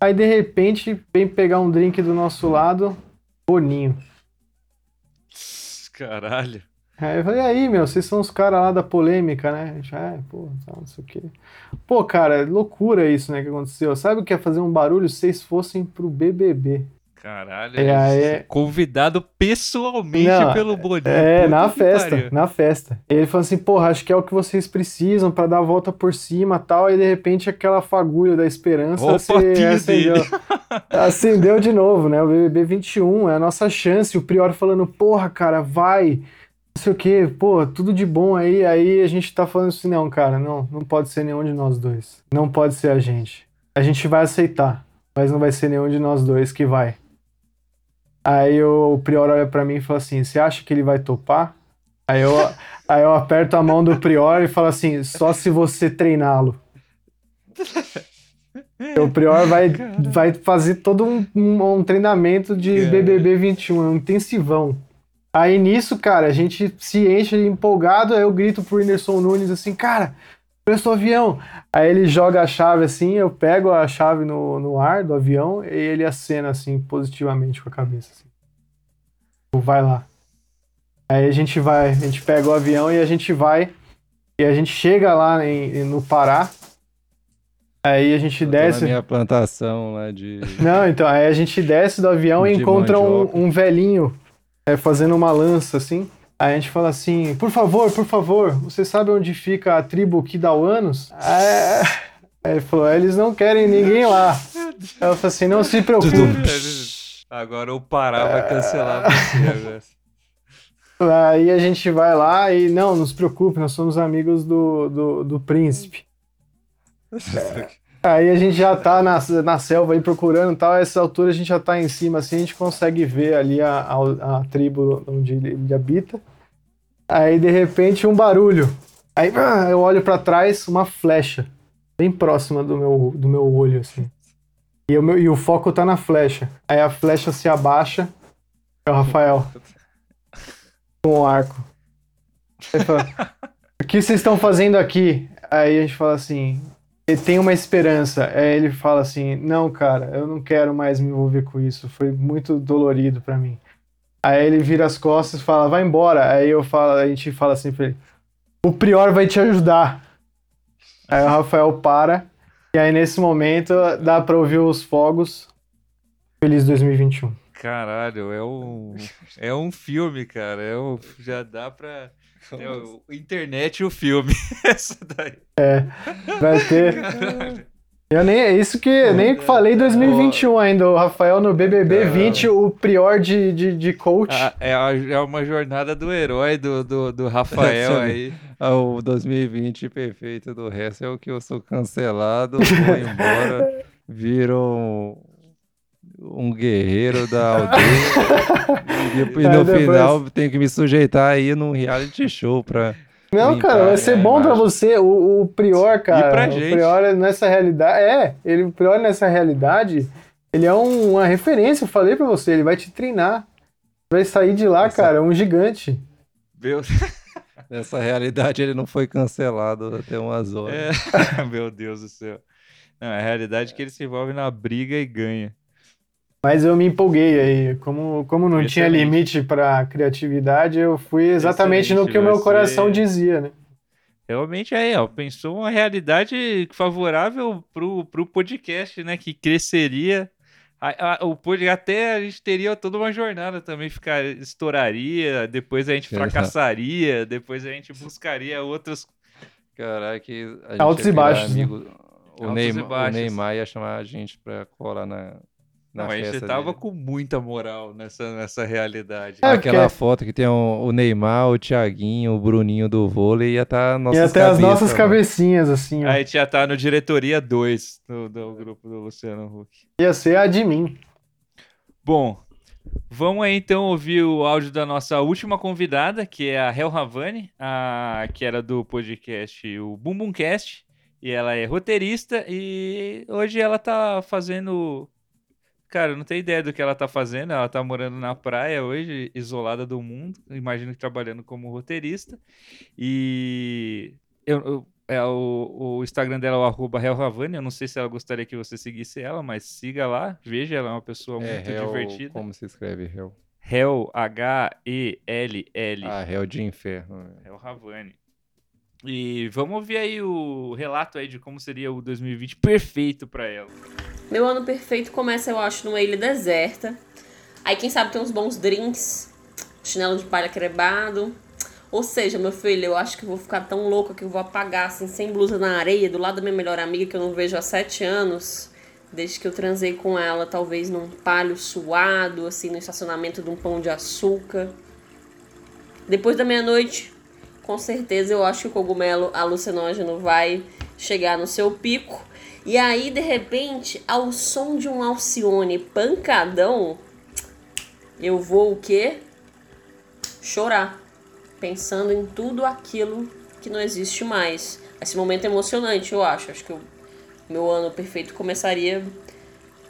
Aí de repente vem pegar um drink do nosso lado, Boninho. Caralho. Aí eu falei, e aí, meu, vocês são os caras lá da polêmica, né? A gente, ah, pô, não sei o quê. Pô, cara, loucura isso, né, que aconteceu. Sabe o que é fazer um barulho se vocês fossem pro BBB? Caralho. E aí- Convidado pessoalmente Não, pelo Boninho. É, na festa, pariu. na festa. Ele falou assim, porra, acho que é o que vocês precisam pra dar a volta por cima tal. Aí, de repente, aquela fagulha da esperança Ó o se acendeu. *laughs* acendeu de novo, né? O BBB 21 é a nossa chance. O Prior falando, porra, cara, vai. Não sei o quê, pô, tudo de bom aí. Aí a gente tá falando assim, não, cara, não, não pode ser nenhum de nós dois. Não pode ser a gente. A gente vai aceitar, mas não vai ser nenhum de nós dois que vai. Aí o Prior olha pra mim e fala assim: Você acha que ele vai topar? Aí eu, *laughs* aí eu aperto a mão do Prior e falo assim: Só se você treiná-lo. *laughs* O Prior vai, vai fazer todo um, um- um treinamento de Cara. BBB 21, um intensivão. Aí nisso, cara, a gente se enche empolgado, aí eu grito pro Whindersson Nunes assim, cara, preço do avião. Aí ele joga a chave assim, eu pego a chave no, no ar do avião e ele acena assim, positivamente com a cabeça. Assim. Vai lá. Aí a gente vai, a gente pega o avião e a gente vai, e a gente chega lá em- no Pará. Aí a gente Eu tô desce. na minha plantação lá de. Não, então, aí a gente desce do avião e encontra um, um velhinho é, fazendo uma lança, assim. Aí a gente fala assim, por favor, por favor, você sabe onde fica a tribo Kidauanos? Aí aí ele falou, eles não querem ninguém lá. Eu falei assim, não se preocupe. *laughs* Agora o Pará vai cancelar você agora. Aí a gente vai lá e, não, não se preocupe, nós somos amigos do, do, do príncipe. *laughs* Aí a gente já tá na, na selva aí procurando e tal, a essa altura a gente já tá em cima, assim, a gente consegue ver ali a, a, a tribo onde ele, ele habita. Aí de repente um barulho. Aí ah, eu olho pra trás, uma flecha, bem próxima do meu, do meu olho, assim. E o, meu, e o foco tá na flecha. Aí a flecha se abaixa, é o Rafael. Com o arco. Ele fala, *laughs* o que vocês estão fazendo aqui? Aí a gente fala assim, "E tem uma esperança. Aí ele fala assim, não, cara, eu não quero mais me envolver com isso. Foi muito dolorido pra mim. Aí ele vira as costas e fala, vai embora. Aí eu falo, a gente fala assim pra ele, o Prior vai te ajudar. Aí o Rafael para. E aí nesse momento dá pra ouvir os fogos. Feliz 2021. Caralho, é um, é um filme, cara. É um, já dá pra. É o, internet e o filme. *laughs* Essa daí. Vai ter. Eu nem, é isso que eu nem falei 2021 ainda. O Rafael no BBB 20, o Prior de, de, de coach. Ah, é, a- é uma jornada do herói do, do, do Rafael aí. Ah, o 2020 perfeito do resto é o que eu sou cancelado, vou embora, *laughs* viro um, um guerreiro da aldeia. *laughs* e, e no depois- final tenho que me sujeitar aí num reality show pra. Não, cara, vai ser bom pra imagem. você. O, o Prior, cara. pra o gente. Prior nessa realidade. É, ele, o Prior nessa realidade, ele é um- uma referência. Eu falei pra você, ele vai te treinar. Vai sair de lá, Essa- cara, um gigante. Meu, *laughs* Nessa realidade ele não foi cancelado até umas horas. é, *laughs* meu Deus do céu. Não, a realidade é que ele se envolve na briga e ganha. Mas eu me empolguei aí. Como, como não tinha Excelente. limite pra criatividade, eu fui exatamente no Excelente, que o meu coração dizia, né? Realmente aí, ó, pensou uma realidade favorável pro, pro podcast, né? Que cresceria. A- a- o pod- até a gente teria toda uma jornada também, ficar, estouraria, depois a gente fracassaria, depois a gente buscaria outras. Caraca, que a gente Altos e baixos, né? amigo. O, Altos e Neymar, o baixos. Neymar ia chamar a gente pra colar na, na Não, a gente tava dele. com muita moral nessa, nessa realidade. É, Aquela porque- foto que tem o, o Neymar, o Thiaguinho, o Bruninho do vôlei, ia estar nossas E até as nossas mano. cabecinhas, assim, ó. A gente já tá no diretoria 2 do, do grupo do Luciano Huck. Ia ser a de mim. Bom, Vamos aí então ouvir o áudio da nossa última convidada, que é a Hel Havani, a, que era do podcast o Bumbumcast, e ela é roteirista e hoje ela tá fazendo Cara, eu não tenho ideia do que ela tá fazendo. Ela tá morando na praia hoje, isolada do mundo. Imagino que trabalhando como roteirista. E eu, eu- é, o, o Instagram dela é o arroba Hel Havani. Eu não sei se ela gostaria que você seguisse ela, mas siga lá. Veja, ela é uma pessoa muito Hell, divertida. Como se escreve Hell? Hel, H-E-L-L. Ah, Hell de inferno. Hel Havani. E vamos ouvir aí o relato aí de como seria o 2020 perfeito pra ela. Meu ano perfeito começa, eu acho, numa ilha deserta. Aí, quem sabe, tem uns bons drinks, chinelo de palha crebado. Ou seja, meu filho, eu acho que vou ficar tão louca que eu vou apagar, assim, sem blusa na areia, do lado da minha melhor amiga, que eu não vejo há sete anos. Desde que eu transei com ela, talvez num palho suado, assim, no estacionamento de um pão de açúcar. Depois da meia-noite, com certeza eu acho que o cogumelo alucinógeno vai chegar no seu pico. E aí, de repente, ao som de um Alcione pancadão, eu vou o quê? Chorar. Pensando em tudo aquilo que não existe mais. Esse momento é emocionante, eu acho. Acho que o meu ano perfeito começaria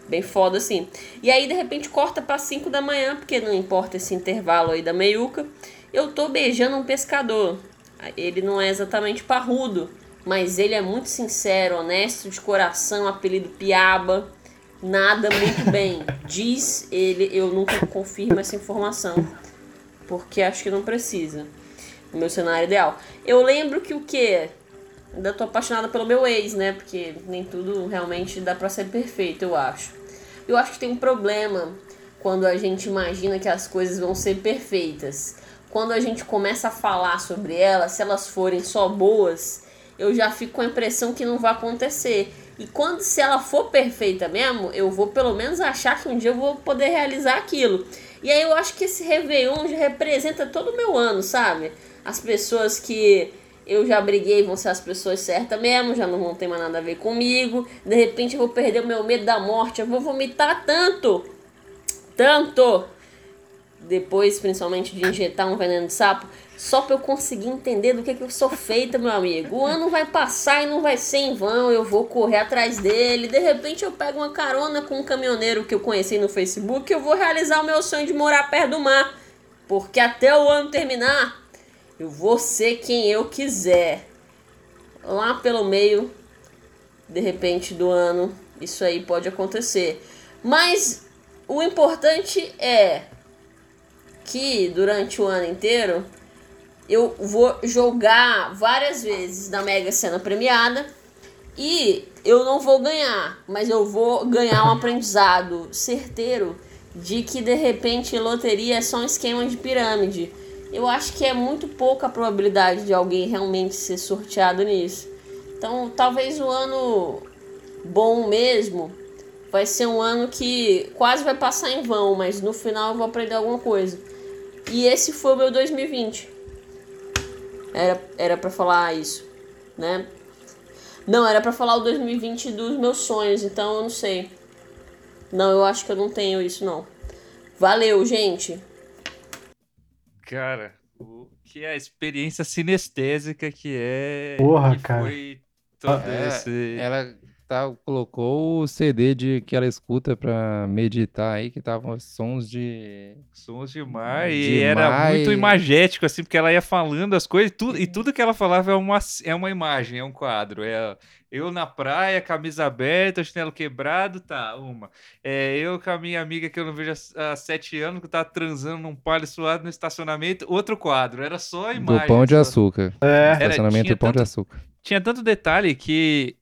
bem foda assim. E aí, de repente, corta para 5 da manhã, porque não importa esse intervalo aí da meiuca. Eu tô beijando um pescador. Ele não é exatamente parrudo, mas ele é muito sincero, honesto, de coração, apelido Piaba. Nada muito *laughs* bem. Diz ele, eu nunca confirmo essa informação, porque acho que não precisa. No meu cenário ideal. Eu lembro que o que? Ainda tô apaixonada pelo meu ex, né? Porque nem tudo realmente dá pra ser perfeito, eu acho. Eu acho que tem um problema quando a gente imagina que as coisas vão ser perfeitas. Quando a gente começa a falar sobre elas, se elas forem só boas, eu já fico com a impressão que não vai acontecer. E quando se ela for perfeita mesmo, eu vou pelo menos achar que um dia eu vou poder realizar aquilo. E aí eu acho que esse Réveillon já representa todo o meu ano, sabe? As pessoas que eu já briguei vão ser as pessoas certas mesmo, já não vão ter mais nada a ver comigo. De repente eu vou perder o meu medo da morte, eu vou vomitar tanto, tanto, depois principalmente de injetar um veneno de sapo, só pra eu conseguir entender do que, que eu sou feita, meu amigo. O ano vai passar e não vai ser em vão, eu vou correr atrás dele. De repente eu pego uma carona com um caminhoneiro que eu conheci no Facebook e eu vou realizar o meu sonho de morar perto do mar. Porque até o ano terminar, eu vou ser quem eu quiser. Lá pelo meio, de repente, do ano, isso aí pode acontecer. Mas o importante é que durante o ano inteiro eu vou jogar várias vezes na Mega Sena premiada e eu não vou ganhar, mas eu vou ganhar um aprendizado certeiro de que de repente loteria é só um esquema de pirâmide. Eu acho que é muito pouca a probabilidade de alguém realmente ser sorteado nisso. Então, talvez o ano bom mesmo vai ser um ano que quase vai passar em vão, mas no final eu vou aprender alguma coisa. E esse foi o meu 2020. Era era para falar isso, né? Não, era para falar o 2020 dos meus sonhos, então eu não sei. Não, eu acho que eu não tenho isso não. Valeu, gente. Cara, o que é a experiência sinestésica que é. Porra, que cara. Foi todo É, esse. Ela tá, colocou o CD de, que ela escuta pra meditar aí, que tava sons de. Sons de mar, De e era mar muito e- imagético, assim, porque ela ia falando as coisas, tudo, e tudo que ela falava é uma, é uma imagem, é um quadro. É eu na praia, camisa aberta, chinelo quebrado, tá, uma. É eu com a minha amiga que eu não vejo há, há sete anos, que tá transando num palho suado no estacionamento, outro quadro. Era só a imagem. do Pão de. Açúcar. É, Estacionamento tinha do Pão de tanto- Açúcar. Tinha tanto detalhe que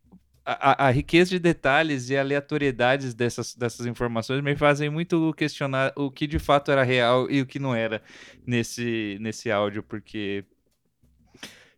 a, a- riqueza de detalhes e aleatoriedades dessas, dessas informações me fazem muito questionar o que de fato era real e o que não era nesse, nesse áudio, porque,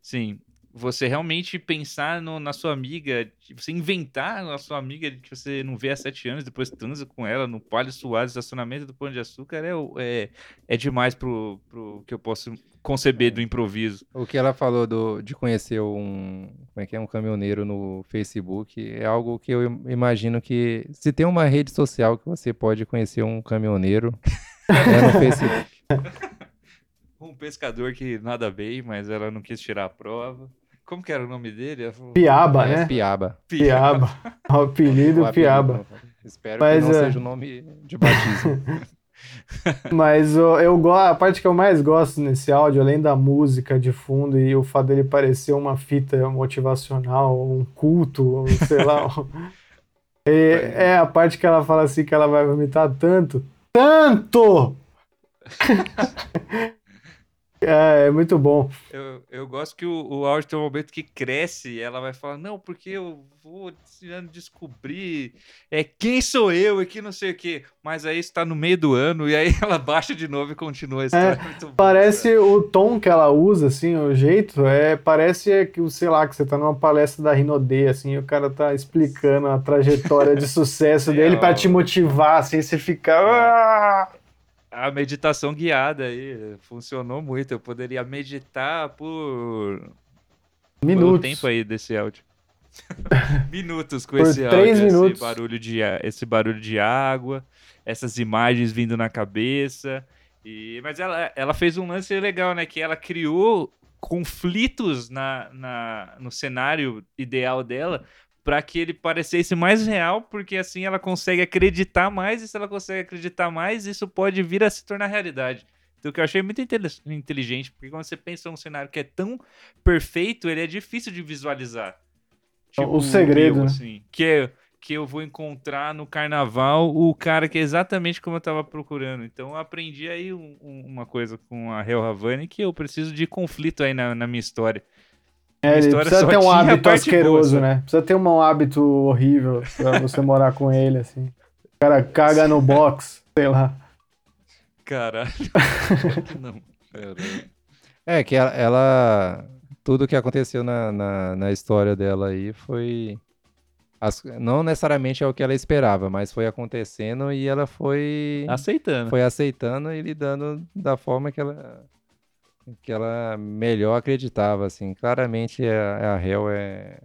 sim, você realmente pensar no- na sua amiga, você inventar na sua amiga que você não vê há sete anos, depois transa com ela no palio suado, estacionamento do Pão de Açúcar, é, é, é demais pro, pro que eu posso conceber do improviso. O que ela falou do, de conhecer um, como é que é, um caminhoneiro no Facebook é algo que eu im- imagino que se tem uma rede social que você pode conhecer um caminhoneiro, É no Facebook. *laughs* Um pescador que nada bem, mas ela não quis tirar a prova. Como que era o nome dele? Falou, Piaba, É né? Piaba. Piaba. *laughs* O apelido O apelido, Piaba. Espero Mas, que não é. seja o nome de batismo. *laughs* Mas eu go- a parte que eu mais gosto nesse áudio, além da música de fundo e o fato dele parecer uma fita motivacional, um culto, sei lá. *laughs* é, é a parte que ela fala assim que ela vai vomitar tanto. Tanto! É, é muito bom. Eu, eu gosto que o, o áudio tem um momento que cresce e ela vai falar, não, porque eu vou descobrir é, quem sou eu e que não sei o quê. Mas aí está no meio do ano e aí *laughs* ela baixa de novo e continua a história. É, muito bom, Parece o tom que ela usa, assim, o jeito, é, parece que, sei lá, que você tá numa palestra da Rinodê, assim, e o cara tá explicando a trajetória de sucesso *laughs* É, dele pra ó. te motivar, assim, você fica... "Ah!" A meditação guiada aí funcionou muito. Eu poderia meditar por Quanto Minutos. tempo aí desse áudio? *laughs* minutos com Por esse áudio, minutos. esse barulho de esse barulho de água, essas imagens vindo na cabeça. E mas ela, ela fez um lance legal, né, que ela criou conflitos na, na no cenário ideal dela para que ele parecesse mais real, porque assim ela consegue acreditar mais e se ela consegue acreditar mais, isso pode vir a se tornar realidade. Então, o que eu achei muito inteligente, porque quando você pensa num cenário que é tão perfeito, ele é difícil de visualizar. O segredo, né? assim, que, é- que eu vou encontrar no carnaval o cara que é exatamente como eu tava procurando. Então, eu aprendi aí um- um- uma coisa com a Hel Havani, que eu preciso de conflito aí na, na minha história. É, ele precisa ter um hábito asqueroso, né? Precisa ter um hábito horrível pra *laughs* você morar com ele, assim. O cara caga no box, sei lá. Caralho. *laughs* não. É, que ela, ela- Tudo que aconteceu na, na, na história dela aí foi. as- não necessariamente é o que ela esperava, mas foi acontecendo e ela foi. Aceitando. Foi aceitando e lidando da forma que ela. Que ela melhor acreditava, assim. Claramente a, a Hel é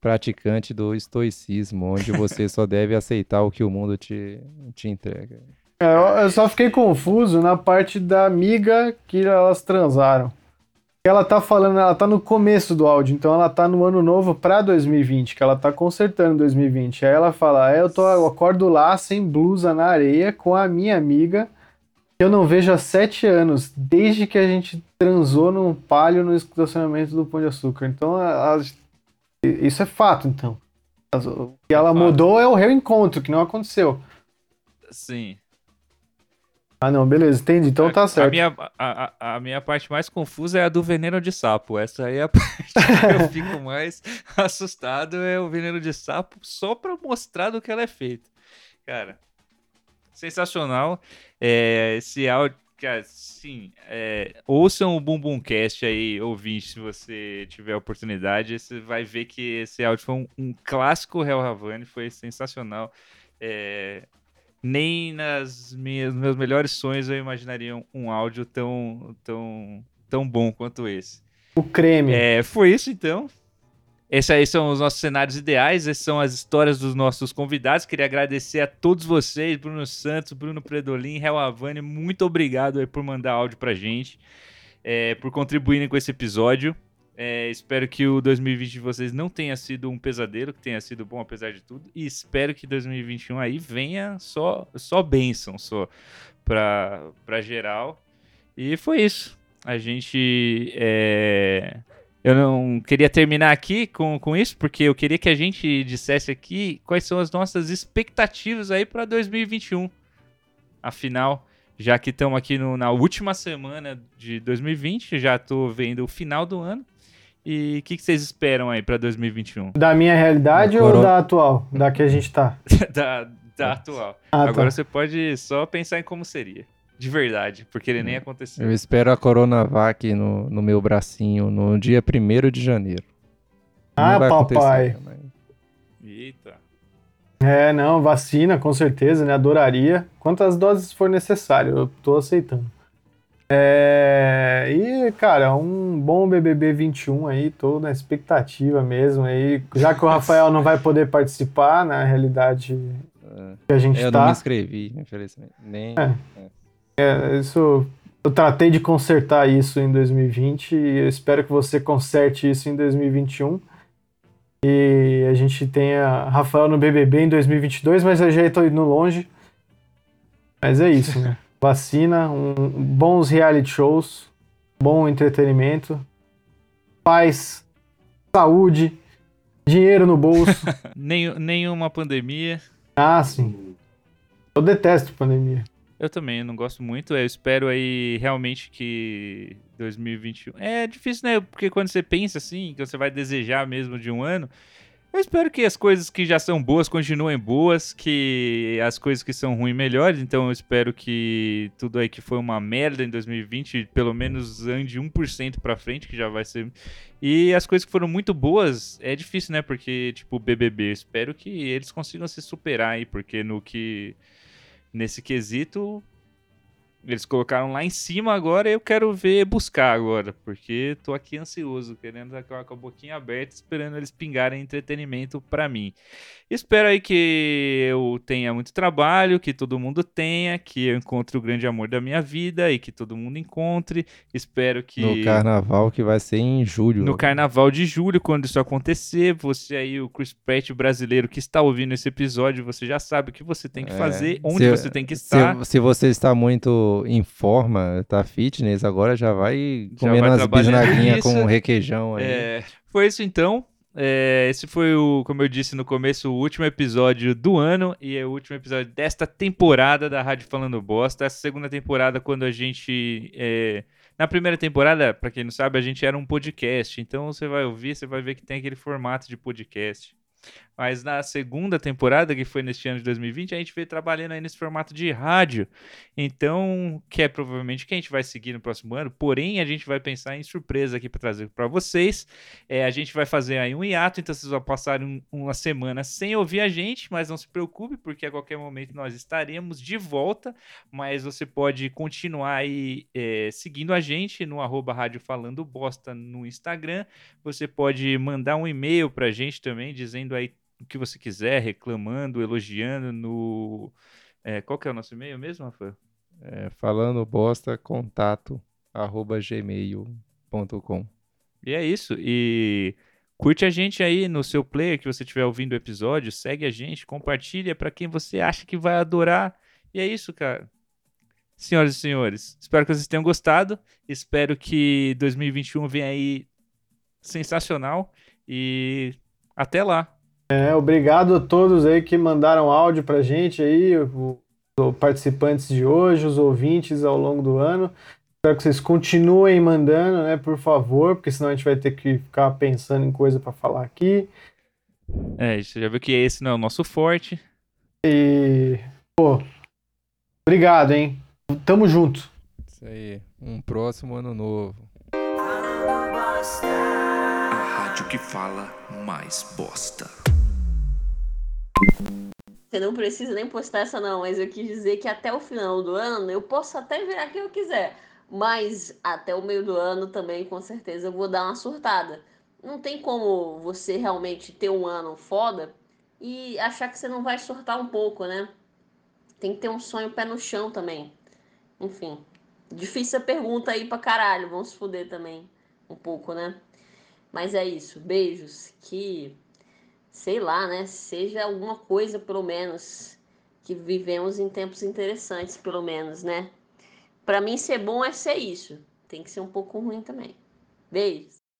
praticante do estoicismo, onde você *laughs* só deve aceitar o que o mundo te, te entrega. É, eu, eu só fiquei confuso na parte da amiga que elas transaram. Ela tá falando, ela tá no começo do áudio, então ela tá no ano novo pra 2020, que ela tá consertando 2020. Aí ela fala: "É, eu, tô, eu acordo lá sem blusa na areia com a minha amiga, eu não vejo há sete anos, desde que a gente transou num palio no estacionamento do Pão de Açúcar. Então, a- a- isso é fato, então. O que ela fato. mudou é o reencontro, que não aconteceu. Sim. Ah, não, beleza, entendi. Então tá A certo. minha, a, a- a minha parte mais confusa é a do veneno de sapo. Essa aí é a *laughs* parte que eu fico mais assustado, é o veneno de sapo, só pra mostrar do que ela é feita. Cara, sensacional. É, esse áudio, cara, sim, é, ouçam o Bumbumcast aí, ouvinte, se você tiver a oportunidade, você vai ver que esse áudio foi um, um clássico Hell Havani, foi sensacional. É, nem nas minhas meus melhores sonhos eu imaginaria um, um áudio tão, tão, tão bom quanto esse. O creme. É, foi isso então. Esses são os nossos cenários ideais, essas são as histórias dos nossos convidados. Queria agradecer a todos vocês, Bruno Santos, Bruno Predolin, Hel Havani, muito obrigado por mandar áudio pra gente, é, por contribuírem com esse episódio. É, espero que o 2020 de vocês não tenha sido um pesadelo, que tenha sido bom apesar de tudo. E espero que 2021 aí venha só, só bênção, só pra, pra geral. E foi isso. A gente. é, Eu não queria terminar aqui com, com isso, porque eu queria que a gente dissesse aqui quais são as nossas expectativas aí para 2021. Afinal, já que estamos aqui no- na última semana de 2020, já estou vendo o final do ano. E o que, que vocês esperam aí para 2021? Da minha realidade Da ou da atual? Da que a gente tá? *laughs* da, da atual. Ah, Agora tá. você pode só pensar em como seria. De verdade, porque ele nem aconteceu. Eu espero a Coronavac no, no meu bracinho no dia 1 de janeiro. Não Ah, papai. mas- Eita. É, não, vacina, com certeza, né? Adoraria. Quantas doses for necessário, eu tô aceitando. É... E, cara, um bom BBB 21 aí, tô na expectativa mesmo aí. Já que o Rafael não vai poder participar, na realidade que a gente Eu não me tá. inscrevi, infelizmente. Nem... É. É, isso eu tratei de consertar isso em 2020 e eu espero que você conserte isso em 2021. E a gente tenha Rafael no BBB em 2022, mas eu já estou indo longe. Mas é isso, né? *laughs* Vacina, um, bons reality shows, bom entretenimento, paz, saúde, dinheiro no bolso. *laughs* Nem, nenhuma pandemia. Ah, sim. Eu detesto pandemia. Eu também, não gosto muito. Eu espero aí realmente que 2021. É difícil, né? Porque quando você pensa assim, que você vai desejar mesmo de um ano. Eu espero que as coisas que já são boas continuem boas, que as coisas que são ruins melhores. Então eu espero que tudo aí que foi uma merda em 2020, pelo menos ande 1% pra frente, que já vai ser. E as coisas que foram muito boas, é difícil, né? Porque, tipo, BBB, eu espero que eles consigam se superar aí, porque no que nesse quesito eles colocaram lá em cima agora eu quero ver buscar agora, porque tô aqui ansioso, querendo com a boquinha aberta, esperando eles pingarem entretenimento para mim. Espero aí que eu tenha muito trabalho, que todo mundo tenha, que eu encontre o grande amor da minha vida e que todo mundo encontre. Espero que No carnaval que vai ser em julho. no carnaval de julho, quando isso acontecer, você aí, o Chris Pratt brasileiro que está ouvindo esse episódio, você já sabe o que você tem que É. fazer, onde Se- você tem que estar. Se, se você está muito em forma, tá fitness, agora já vai Já comendo vai as trabalhando bisnaguinhas com requeijão aí. É, foi isso então. É, esse foi o, como eu disse no começo, o último episódio do ano e é o último episódio desta temporada da Rádio Falando Bosta. Essa segunda temporada, quando a gente. é, na primeira temporada, pra quem não sabe, a gente era um podcast. Então você vai ouvir, você vai ver que tem aquele formato de podcast. Mas na segunda temporada, que foi neste ano de 2020, a gente veio trabalhando aí nesse formato de rádio. Então, que é provavelmente que a gente vai seguir no próximo ano. Porém, a gente vai pensar em surpresa aqui para trazer para vocês. É, a gente vai fazer aí um hiato, então vocês vão passar um- uma semana sem ouvir a gente, mas não se preocupe, porque a qualquer momento nós estaremos de volta. Mas você pode continuar aí é, seguindo a gente no arroba Rádio Falando Bosta no Instagram. Você pode mandar um e-mail pra gente também, dizendo aí o que você quiser, reclamando, elogiando no. é, qual que é o nosso e-mail mesmo, Rafael? É, falando bosta, contato, arroba gmail.com. E é isso. E curte a gente aí no seu player que você estiver ouvindo o episódio, segue a gente, compartilha pra quem você acha que vai adorar. E é isso, cara. Senhoras e senhores, espero que vocês tenham gostado. Espero que 2021 venha aí sensacional e até lá. É, obrigado a todos aí que mandaram áudio pra gente aí, os participantes de hoje, os ouvintes ao longo do ano. Espero que vocês continuem mandando, né, por favor, porque senão a gente vai ter que ficar pensando em coisa pra falar aqui. É, você já viu que esse não é o nosso forte. E, pô, obrigado, hein? Tamo junto. Isso aí. Um próximo ano novo. A rádio que fala mais bosta. Você não precisa nem postar essa não, mas eu quis dizer que até o final do ano eu posso até virar quem eu quiser. Mas até o meio do ano também, com certeza, eu vou dar uma surtada. Não tem como você realmente ter um ano foda e achar que você não vai surtar um pouco, né? Tem que ter um sonho pé no chão também. Enfim, difícil a pergunta aí pra caralho. Vamos se fuder também um pouco, né? Mas é isso. Beijos. Que sei lá, né? Seja alguma coisa, pelo menos, que vivemos em tempos interessantes, pelo menos, né? Pra mim, ser bom é ser isso. Tem que ser um pouco ruim também. Beijos.